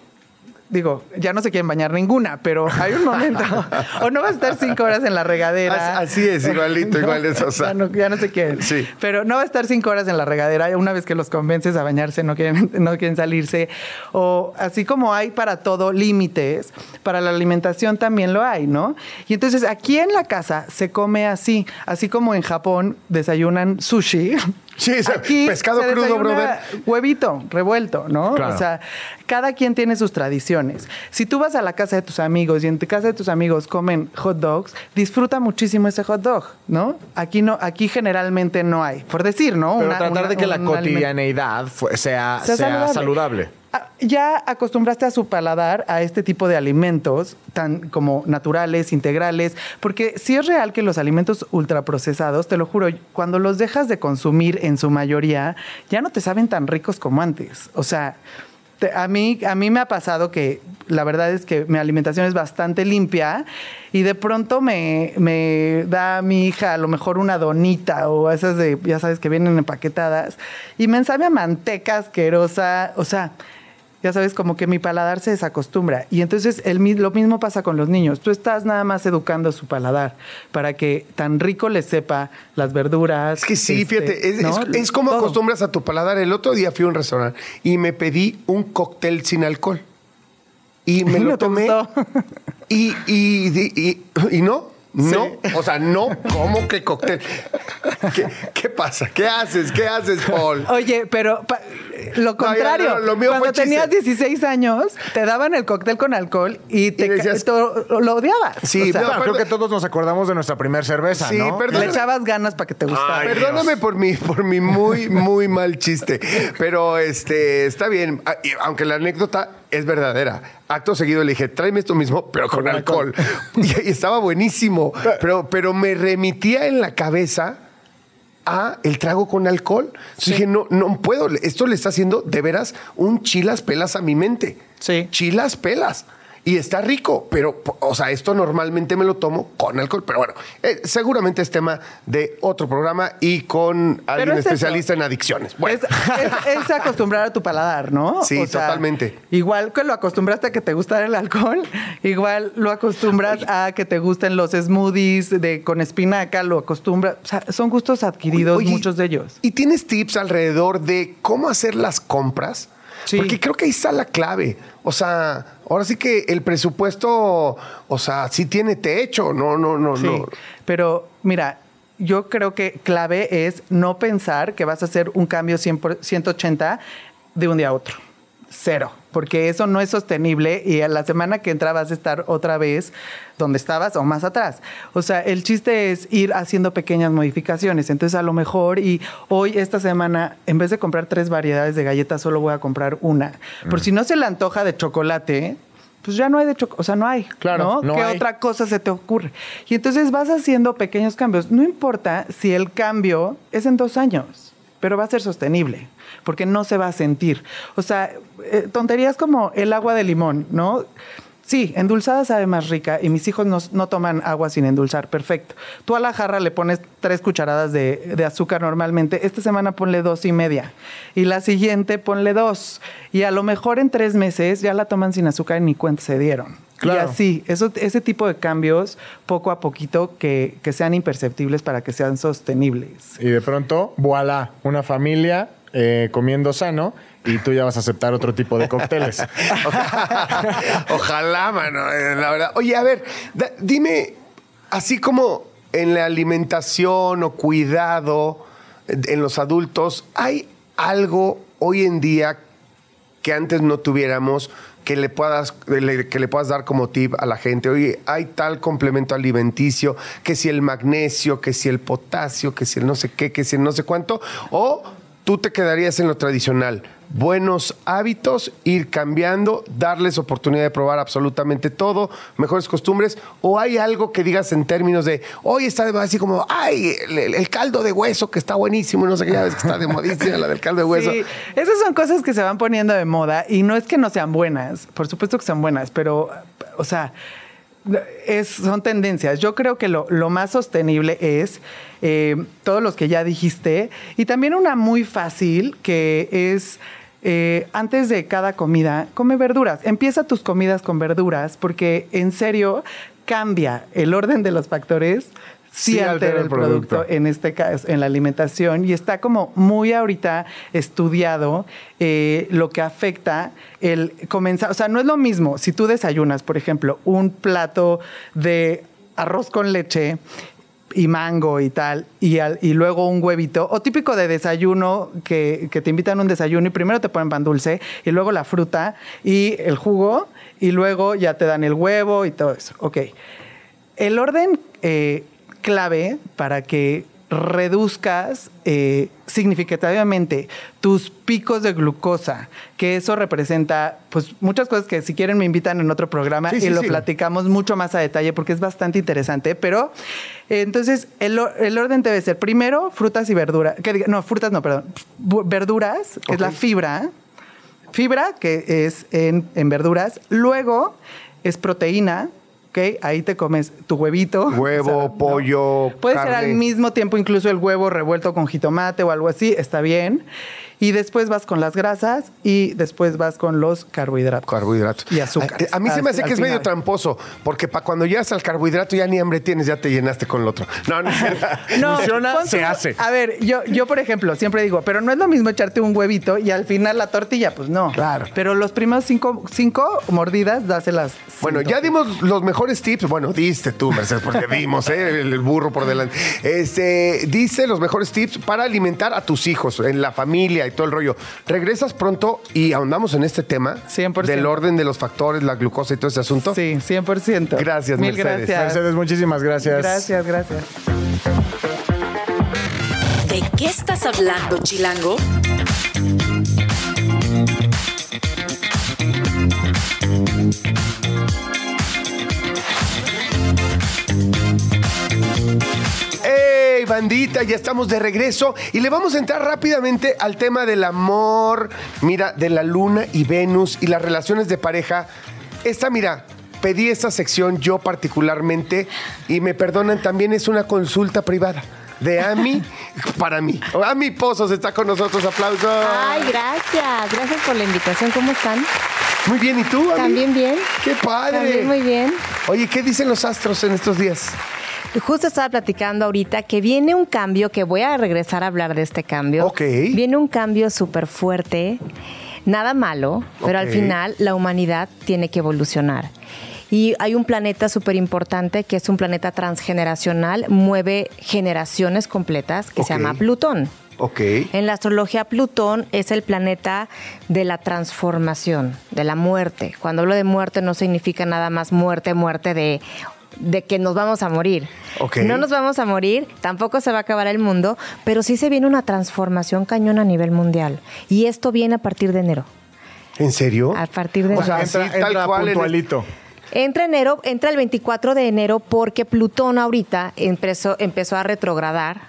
Digo, ya no se quieren bañar ninguna, pero hay un momento, <laughs> o no vas a estar cinco horas en la regadera. As- así es, igualito, igual es, o sea. Ya no, ya no se quieren. Sí. Pero no va a estar cinco horas en la regadera, una vez que los convences a bañarse, no quieren, no quieren salirse. O así como hay para todo límites, para la alimentación también lo hay, ¿no? Y entonces aquí en la casa se come así, así como en Japón desayunan sushi. Sí, Aquí pescado se crudo, brother. Huevito revuelto, ¿no? Claro. O sea, cada quien tiene sus tradiciones. Si tú vas a la casa de tus amigos y en tu casa de tus amigos comen hot dogs, disfruta muchísimo ese hot dog, ¿no? Aquí no, aquí generalmente no hay, por decir, ¿no? Pero Una- tratar una- de que la cotidianeidad sea sea saludable. saludable. Ah, Ya acostumbraste a su paladar a este tipo de alimentos tan como naturales, integrales, porque si es real que los alimentos ultraprocesados, te lo juro, cuando los dejas de consumir en su mayoría, ya no te saben tan ricos como antes. O sea, a mí, a mí me ha pasado que la verdad es que mi alimentación es bastante limpia y de pronto me, me da a mi hija a lo mejor una donita o esas de, ya sabes, que vienen empaquetadas y me sabe a manteca asquerosa. O sea, ya sabes, como que mi paladar se desacostumbra. Y entonces el, lo mismo pasa con los niños. Tú estás nada más educando su paladar para que tan rico les sepa las verduras. Es que sí, este, fíjate, es, ¿no? es- es como Todo. acostumbras a tu paladar. El otro día fui a un restaurante y me pedí un cóctel sin alcohol. Y me lo <laughs> ¿No tomé. Y, y, y, y- y no. O sea, no, ¿cómo que cóctel? ¿Qué, qué pasa? ¿Qué haces? ¿Qué haces, Paul? Oye, pero pa- lo contrario, no, lo mío cuando fue chiste. tenías 16 años, te daban el cóctel con alcohol y te Y decías- lo odiabas. Sí, O sea, creo que todos nos acordamos de nuestra primera cerveza, Sí, ¿no? perdón. le echabas ganas para que te gustara. Ay, Perdóname por mi, por mi muy, muy mal chiste, pero este está bien. Ah, Aunque la anécdota es verdadera. Acto seguido le dije, tráeme esto mismo, pero con, alcohol. <laughs> Y, y estaba buenísimo, pero, pero me remitía en la cabeza a el trago con alcohol. Entonces dije, no, no puedo. Esto le está haciendo de veras un chilas pelas a mi mente. Sí. Chilas pelas. Y está rico, pero, o sea, esto normalmente me lo tomo con alcohol. Pero bueno, eh, seguramente es tema de otro programa y con alguien es eso. especialista en adicciones. Bueno, Es, es- es acostumbrar a tu paladar, ¿no? <laughs> Sí, totalmente. Igual que lo acostumbraste a que te gustara el alcohol, igual lo acostumbras a que te gusten los smoothies de, con espinaca, lo acostumbras. O sea, son gustos adquiridos, Oye, muchos de ellos. ¿Y tienes tips alrededor de cómo hacer las compras? Sí. Porque creo que ahí está la clave. O sea, ahora sí que el presupuesto, o sea, sí tiene techo. No, no, no, Sí, no. pero mira, yo creo que clave es no pensar que vas a hacer un cambio 100 por- 180 de un día a otro. Cero, porque eso no es sostenible y a la semana que entra vas a estar otra vez donde estabas o más atrás. O sea, el chiste es ir haciendo pequeñas modificaciones. Entonces, a lo mejor, y hoy, esta semana, en vez de comprar tres variedades de galletas, solo voy a comprar una. Por si no se le antoja de chocolate, pues ya no hay de chocolate, o sea, no hay. Claro, ¿no? no ¿Qué hay. otra cosa se te ocurre? Y entonces vas haciendo pequeños cambios. No importa si el cambio es en dos años, pero va a ser sostenible, porque no se va a sentir. O sea, eh, tonterías como el agua de limón, ¿no? Sí, endulzada sabe más rica y mis hijos no, no toman agua sin endulzar, perfecto. Tú a la jarra le pones tres cucharadas de, de azúcar normalmente, esta semana ponle dos y media y la siguiente ponle dos y a lo mejor en tres meses ya la toman sin azúcar y ni cuenta se dieron. Claro. Y así, eso, ese tipo de cambios, poco a poquito, que, que sean imperceptibles para que sean sostenibles. Y de pronto, voilà, una familia eh, comiendo sano y tú ya vas a aceptar otro tipo de cócteles. <laughs> Ojalá, mano, eh, la verdad. Oye, a ver, da- dime, así como en la alimentación o cuidado eh, en los adultos, ¿hay algo hoy en día que antes no tuviéramos que le puedas que le puedas dar como tip a la gente? Oye, hay tal complemento alimenticio, que si el magnesio, que si el potasio, que si el no sé qué, que si el no sé cuánto, o tú te quedarías en lo tradicional. Buenos hábitos, ir cambiando, darles oportunidad de probar absolutamente todo, mejores costumbres, o hay algo que digas en términos de, hoy está así como, ay, el, caldo de hueso que está buenísimo, no sé qué, ya ves que está de modísima la del caldo de hueso. Sí, esas son cosas que se van poniendo de moda y no es que no sean buenas, por supuesto que son buenas, pero, o sea, son tendencias. Yo creo que lo, lo más sostenible es eh, todos los que ya dijiste y también una muy fácil que es eh, antes de cada comida, come verduras. Empieza tus comidas con verduras porque en serio cambia el orden de los factores. Sí, altera, el producto, en este caso, en la alimentación, y está como muy ahorita estudiado eh, lo que afecta el comenzar. O sea, no es lo mismo si tú desayunas, por ejemplo, un plato de arroz con leche y mango y tal, y, al- y luego un huevito, o típico de desayuno que, que te invitan a un desayuno y primero te ponen pan dulce, y luego la fruta y el jugo, y luego ya te dan el huevo y todo eso. Ok. El orden eh, clave para que reduzcas eh, significativamente tus picos de glucosa, que eso representa pues muchas cosas que si quieren me invitan en otro programa Sí, y sí, lo sí. platicamos mucho más a detalle porque es bastante interesante, pero eh, entonces el, el orden debe ser primero frutas y verduras, que no, frutas no, perdón, verduras, que es la fibra, fibra, que es en, en verduras. Luego es proteína, ¿ok? Ahí te comes tu huevito. <laughs> Huevo, pollo, Puede ser al mismo tiempo incluso el huevo revuelto con jitomate o algo así, está bien. Y después vas con las grasas y después vas con los carbohidratos. Carbohidratos. Y azúcar. A, a mí se me hace que es medio tramposo, porque para cuando llegas al carbohidrato ya ni hambre tienes, ya te llenaste con el otro. No, no es <laughs> cierto. No, Funciona, se hace. A ver, yo, yo por ejemplo, siempre digo, pero no es lo mismo echarte un huevito y al final la tortilla, pues no. Claro. Pero los primeros cinco, cinco mordidas, dáselas. Bueno, ya dimos los mejores tips. Bueno, diste tú, Mercedes, porque dimos, ¿eh? el, el burro por delante. Este, dice los mejores tips para alimentar a tus hijos, en la familia y todo el rollo. Regresas pronto y ahondamos en este tema 100%. del orden de los factores, la glucosa y todo ese asunto. Sí, 100%. Gracias, Mil Mercedes. gracias. Mercedes, muchísimas gracias. Gracias, gracias. ¿De qué estás hablando, Chilango? Bandita! Ya estamos de regreso y le vamos a entrar rápidamente al tema del amor, mira, de la luna y Venus y las relaciones de pareja. Esta, mira, pedí esta sección yo particularmente y me perdonan, también es una consulta privada de Ami <laughs> para mí. Ami Pozos está con nosotros, aplausos. Ay, gracias. Gracias por la invitación. ¿Cómo están? Muy bien, ¿y tú, Ami? También bien. ¡Qué padre! También muy bien. Oye, ¿qué dicen los astros en estos días? Justo estaba platicando ahorita que viene un cambio, que voy a regresar a hablar de este cambio. Ok. Viene un cambio súper fuerte, nada malo, pero al final la humanidad tiene que evolucionar. Y hay un planeta súper importante que es un planeta transgeneracional, mueve generaciones completas, que se llama Plutón. Ok. En la astrología, Plutón es el planeta de la transformación, de la muerte. Cuando hablo de muerte no significa nada más muerte, muerte de, de que nos vamos a morir. Ok. No nos vamos a morir, tampoco se va a acabar el mundo, pero sí se viene una transformación cañón a nivel mundial. Y esto viene a partir de enero. ¿En serio? A partir de O sea, enero. Entra, tal cual puntualito. Entra enero, entra el 24 de enero porque Plutón ahorita empezó, empezó a retrogradar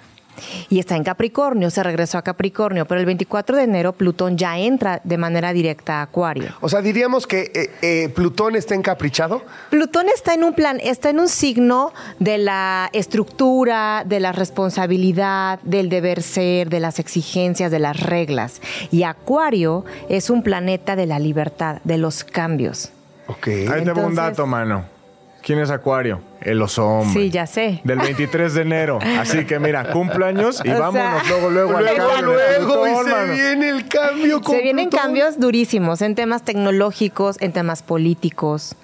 y está en Capricornio, se regresó a Capricornio, pero el 24 de enero Plutón ya entra de manera directa a Acuario. O sea, diríamos que eh, eh, Plutón está encaprichado. Plutón está en un plan, está en un signo de la estructura, de la responsabilidad, del deber ser, de las exigencias, de las reglas. Y Acuario es un planeta de la libertad, de los cambios. Ok. Ahí te un Entonces- dato, mano. ¿Quién es Acuario? El oso hombre. Sí, ya sé. Del 23 de enero. Así que mira, cumpleaños y <laughs> O sea- vámonos luego, luego al Luego, cambio de luego, y se mano. viene el cambio con Se vienen Plutón. cambios durísimos en temas tecnológicos, en temas políticos.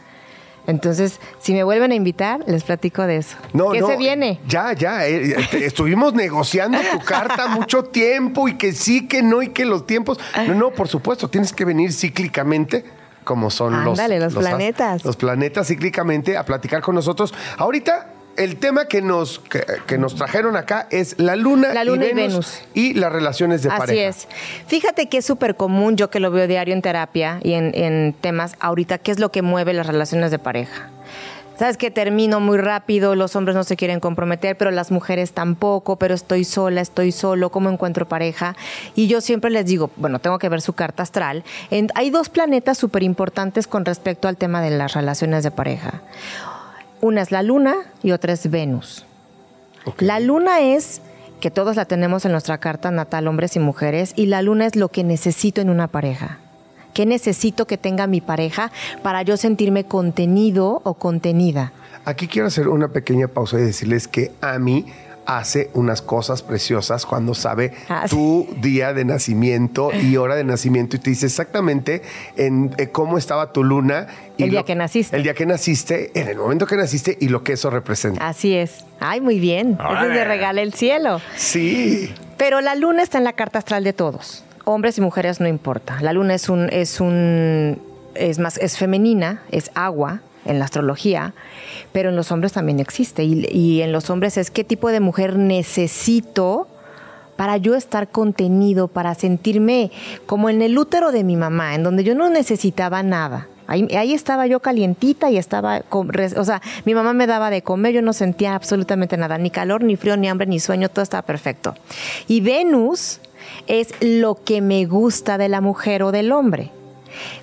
Entonces, si me vuelven a invitar, les platico de eso. No, ¿Qué no, se viene? Ya, ya. eh, eh, estuvimos negociando tu carta mucho tiempo y que sí, que no y que los tiempos. No, no, por supuesto, tienes que venir cíclicamente. Como son los, planetas. Los planetas cíclicamente a platicar con nosotros. Ahorita, el tema que nos, que, que nos trajeron acá es la luna, La luna y Venus, Venus. y las relaciones de Así pareja. es. Fíjate que es súper común, yo que lo veo diario en terapia y en, en temas ahorita, ¿qué es lo que mueve las relaciones de pareja? Sabes que termino muy rápido, los hombres no se quieren comprometer, pero las mujeres tampoco, pero estoy sola, estoy solo, ¿cómo encuentro pareja? Y yo siempre les digo, bueno, tengo que ver su carta astral. En- hay dos planetas súper importantes con respecto al tema de las relaciones de pareja. Una es la luna y otra es Venus. La luna es que todos la tenemos en nuestra carta natal, hombres y mujeres, y la luna es lo que necesito en una pareja. ¿Qué necesito que tenga mi pareja para yo sentirme contenido o contenida? Aquí quiero hacer una pequeña pausa y decirles que a mí hace unas cosas preciosas cuando sabe Ah, tu día de nacimiento y hora de nacimiento y te dice exactamente en, eh, cómo estaba tu luna. y El día lo- que naciste. El día que naciste, en el momento que naciste y lo que eso representa. Así es. Ay, muy bien. Eso es de regala el cielo. Sí. Pero la luna está en la carta astral de todos. Hombres y mujeres no importa. La luna es un, es un, es más, es femenina, es agua en la astrología, pero en los hombres también existe. Y, y en los hombres es qué tipo de mujer necesito para yo estar contenido, para sentirme como en el útero de mi mamá, en donde yo no necesitaba nada. Ahí, ahí estaba yo calientita y estaba, o sea, mi mamá me daba de comer, yo no sentía absolutamente nada, ni calor, ni frío, ni hambre, ni sueño, todo estaba perfecto. Y Venus es lo que me gusta de la mujer o del hombre.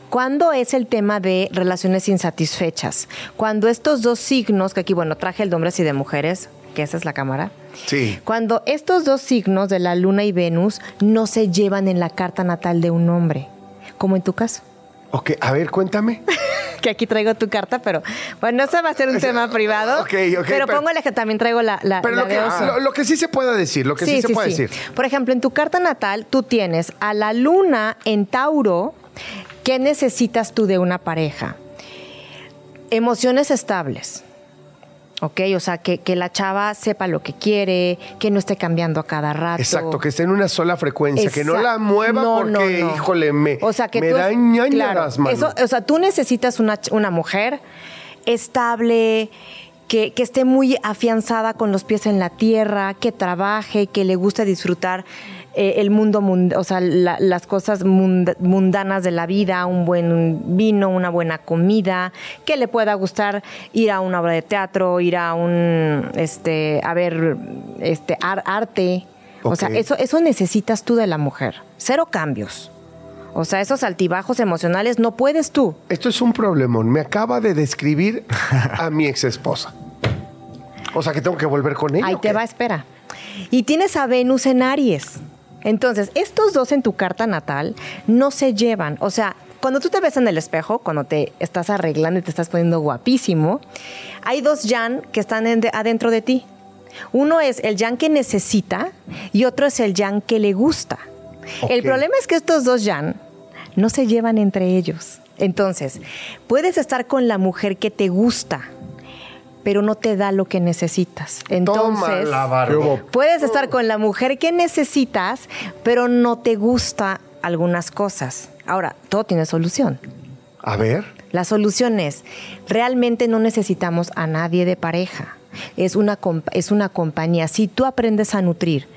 ¿Cuándo es el tema de relaciones insatisfechas? Cuando estos dos signos, que aquí, bueno, traje el de hombres y de mujeres, que esa es la cámara, Sí. cuando estos dos signos de la luna y Venus no se llevan en la carta natal de un hombre, como en tu caso. Ok, a ver, cuéntame. <laughs> Que aquí traigo tu carta, pero bueno, eso va a ser un tema privado. ok, ok, pero, pongo el que también traigo la, la, Pero la lo que, oso. lo, lo que sí se puede decir, lo que sí, se puede decir. Por ejemplo, en tu carta natal tú tienes a la luna en Tauro. ¿Qué necesitas tú de una pareja? Emociones estables. ¿Ok? O sea, que, que la chava sepa lo que quiere, que no esté cambiando a cada rato. Exacto, que esté en una sola frecuencia, que no la mueva No, porque, no, no. híjole, me, o sea, que me tú da claro, eso- o sea, tú necesitas una, una mujer estable, que, que esté muy afianzada con los pies en la tierra, que trabaje, que le guste disfrutar eh, el mundo, mund- o sea, la- las cosas mund- mundanas de la vida, un buen vino, una buena comida, que le pueda gustar ir a una obra de teatro, ir a un, este, a ver, este, ar- arte. O sea, eso, eso necesitas tú de la mujer. Cero cambios. O sea, esos altibajos emocionales no puedes tú. Esto es un problemón. Me acaba de describir a mi ex esposa. O sea que tengo que volver con ella. Ahí ¿o te qué? va, espera. Y tienes a Venus en Aries. Entonces, estos dos en tu carta natal no se llevan. O sea, cuando tú te ves en el espejo, cuando te estás arreglando y te estás poniendo guapísimo, hay dos Jan que están en de- adentro de ti. Uno es el Jan que necesita y otro es el Jan que le gusta. El problema es que estos dos Jan no se llevan entre ellos. Entonces, puedes estar con la mujer que te gusta, pero no te da lo que necesitas. Entonces. Puedes estar con la mujer que necesitas, pero no te gusta algunas cosas. Ahora, todo tiene solución. A ver. La solución es, realmente no necesitamos a nadie de pareja. Es una, es una compañía. Si tú aprendes a nutrir,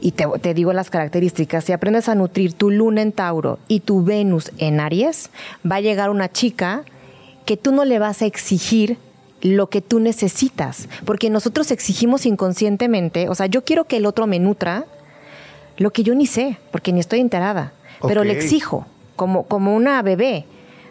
y te, te digo las características, si aprendes a nutrir tu luna en Tauro y tu Venus en Aries, va a llegar una chica que tú no le vas a exigir lo que tú necesitas, porque nosotros exigimos inconscientemente, o sea, yo quiero que el otro me nutra lo que yo ni sé, porque ni estoy enterada, pero le exijo, como, como una bebé.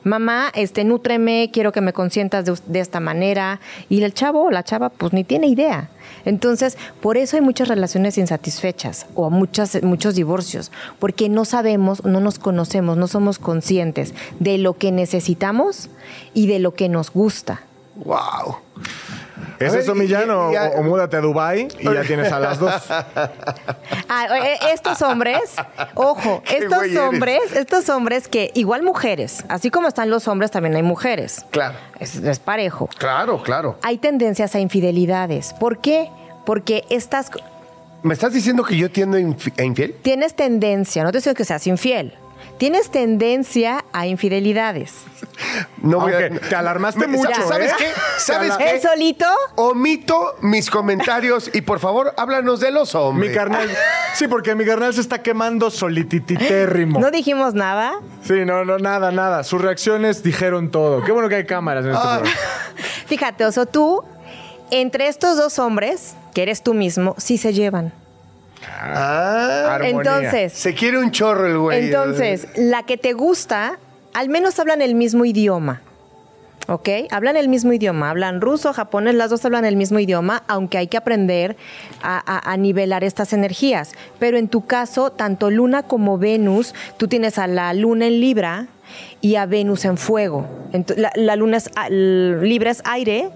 Mamá, este, nútreme, quiero que me consientas de, de esta manera. Y el chavo o la chava, pues ni tiene idea. Entonces, por eso hay muchas relaciones insatisfechas o muchas, muchos divorcios, porque no sabemos, no nos conocemos, no somos conscientes de lo que necesitamos y de lo que nos gusta. Wow. ¿Es ver, eso, Millán? O, y- y- o múdate a Dubai y ya tienes a las dos. <laughs> Ah, estos hombres, ojo, <laughs> estos eres. hombres, estos hombres que igual mujeres, así como están los hombres, también hay mujeres. Claro. Es, es parejo. Claro, claro. Hay tendencias a infidelidades. ¿Por qué? Porque estas ¿Me estás diciendo que yo tiendo a infiel? tienes tendencia, no te estoy diciendo que seas infiel. Tienes tendencia a infidelidades. No voy a- te alarmaste Me- mucho, ¿Sabes ¿eh? qué? ¿Sabes qué? ¿Él solito? Omito mis comentarios y por favor, háblanos de los hombres. Mi carnal. Sí, porque mi carnal se está quemando solitititérrimo. No dijimos nada. Sí, no, no, nada, nada. Sus reacciones dijeron todo. Qué bueno que hay cámaras en este Ah. programa. Fíjate, Oso, tú, entre estos dos hombres, que eres tú mismo, sí se llevan. Ah, Armonía. Entonces, se quiere un chorro el güey. Entonces, la que te gusta, al menos hablan el mismo idioma. ¿ok? Hablan el mismo idioma, hablan ruso, japonés, las dos hablan el mismo idioma, aunque hay que aprender a, a- a nivelar estas energías. Pero en tu caso, tanto Luna como Venus, tú tienes a la Luna en Libra y a Venus en fuego. La, la Luna es, Libra es aire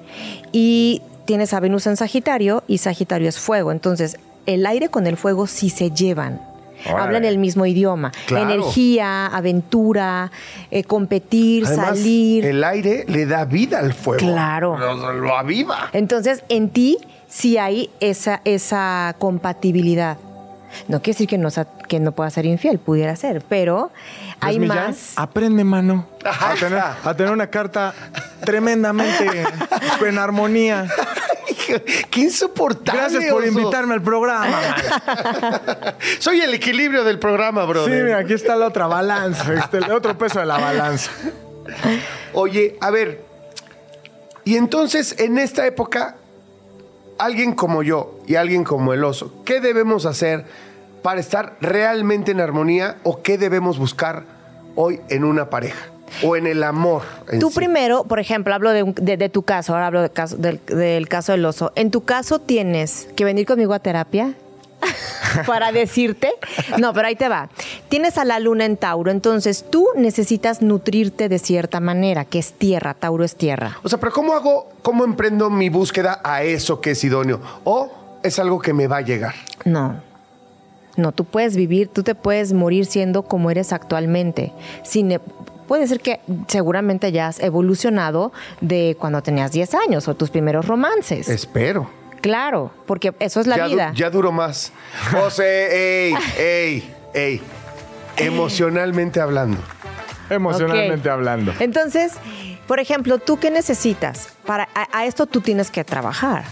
y tienes a Venus en Sagitario y Sagitario es fuego. Entonces, el aire con el fuego sí se llevan. Órale. Hablan el mismo idioma. Claro. Energía, aventura, eh, competir, Además, salir. el aire le da vida al fuego. Claro. Lo, lo aviva. Entonces, en ti sí hay esa, esa compatibilidad. No quiere decir que no, que no pueda ser infiel, pudiera ser, pero hay Pues, Millán, más. Aprende, mano. <laughs> A tener, a tener una carta tremendamente <laughs> en armonía. <laughs> Qué insoportable. Gracias por oso. invitarme al programa. <laughs> Soy el equilibrio del programa, Sí, brother. mira, aquí está la otra balanza. Este, el otro peso de la balanza. Oye, a ver. Y entonces, en esta época, alguien como yo y alguien como el oso, ¿qué debemos hacer para estar realmente en armonía o qué debemos buscar hoy en una pareja o en el amor? en Tú sí? primero, por ejemplo, hablo de, un- de- de tu caso, ahora hablo de caso- del, del caso del oso. En tu caso tienes que venir conmigo a terapia <laughs> para decirte, no, pero ahí te va. Tienes a la luna en Tauro, entonces tú necesitas nutrirte de cierta manera, que es tierra, Tauro es tierra. O sea, pero ¿cómo hago, cómo emprendo mi búsqueda a eso que es idóneo? ¿O es algo que me va a llegar? No. No, tú puedes vivir, tú te puedes morir siendo como eres actualmente. Sin, e- puede ser que seguramente ya has evolucionado de cuando tenías 10 años o tus primeros romances. Espero. Claro, porque eso es la ya, du- vida. ya duro más. <laughs> José, ey, ey, ey. Emocionalmente hablando. Emocionalmente hablando. Entonces, por ejemplo, ¿tú qué necesitas? Para, a, a esto tú tienes que trabajar.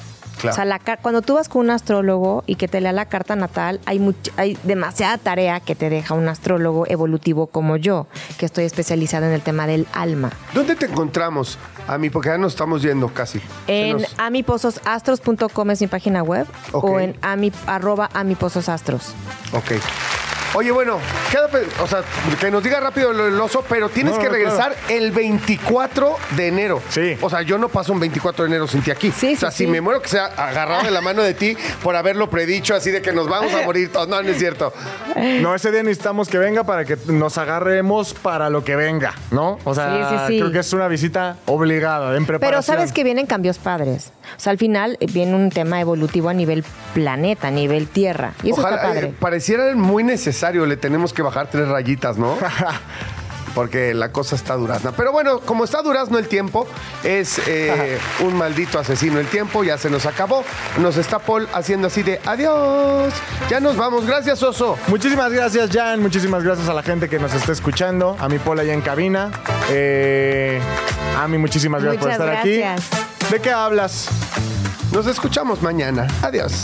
Claro. O sea, la cuando tú vas con un astrólogo y que te lea la carta natal, hay, much- hay demasiada tarea que te deja un astrólogo evolutivo como yo, que estoy especializada en el tema del alma. ¿Dónde te encontramos, a mí? Porque ya nos estamos yendo casi. En nos- amipososastros.com es mi página web Ok. o en ami, arroba amipososastros. Ok. Oye, bueno, queda o sea, que nos diga rápido lo del oso, pero tienes No, que regresar el 24 de enero. Sí. O sea, yo no paso un 24 de enero sin ti aquí. Sí, o sea, sí, si sí. me muero que sea agarrado de la mano de ti por haberlo predicho, así de que nos vamos a <laughs> morir todos. No, no es cierto. No, ese día necesitamos que venga para que nos agarremos para lo que venga, ¿no? O sea, Sí, sí, sí. creo que es una visita obligada, en preparación. Pero sabes que vienen cambios padres. O sea, al final eh, viene un tema evolutivo a nivel planeta, a nivel tierra. Y eso Ojalá, está padre. eh, pareciera muy necesario, le tenemos que bajar tres rayitas, ¿no? <laughs> Porque la cosa está durazna. Pero bueno, como está durazno el tiempo, es eh, un maldito asesino el tiempo, ya se nos acabó. Nos está Paul haciendo así de adiós. Ya nos vamos. Gracias, Oso. Muchísimas gracias, Jan. Muchísimas gracias a la gente que nos está escuchando. A mi Paula allá en cabina. Eh, a mí, muchísimas gracias Muchas por estar gracias. aquí. ¿De qué hablas? Nos escuchamos mañana. Adiós.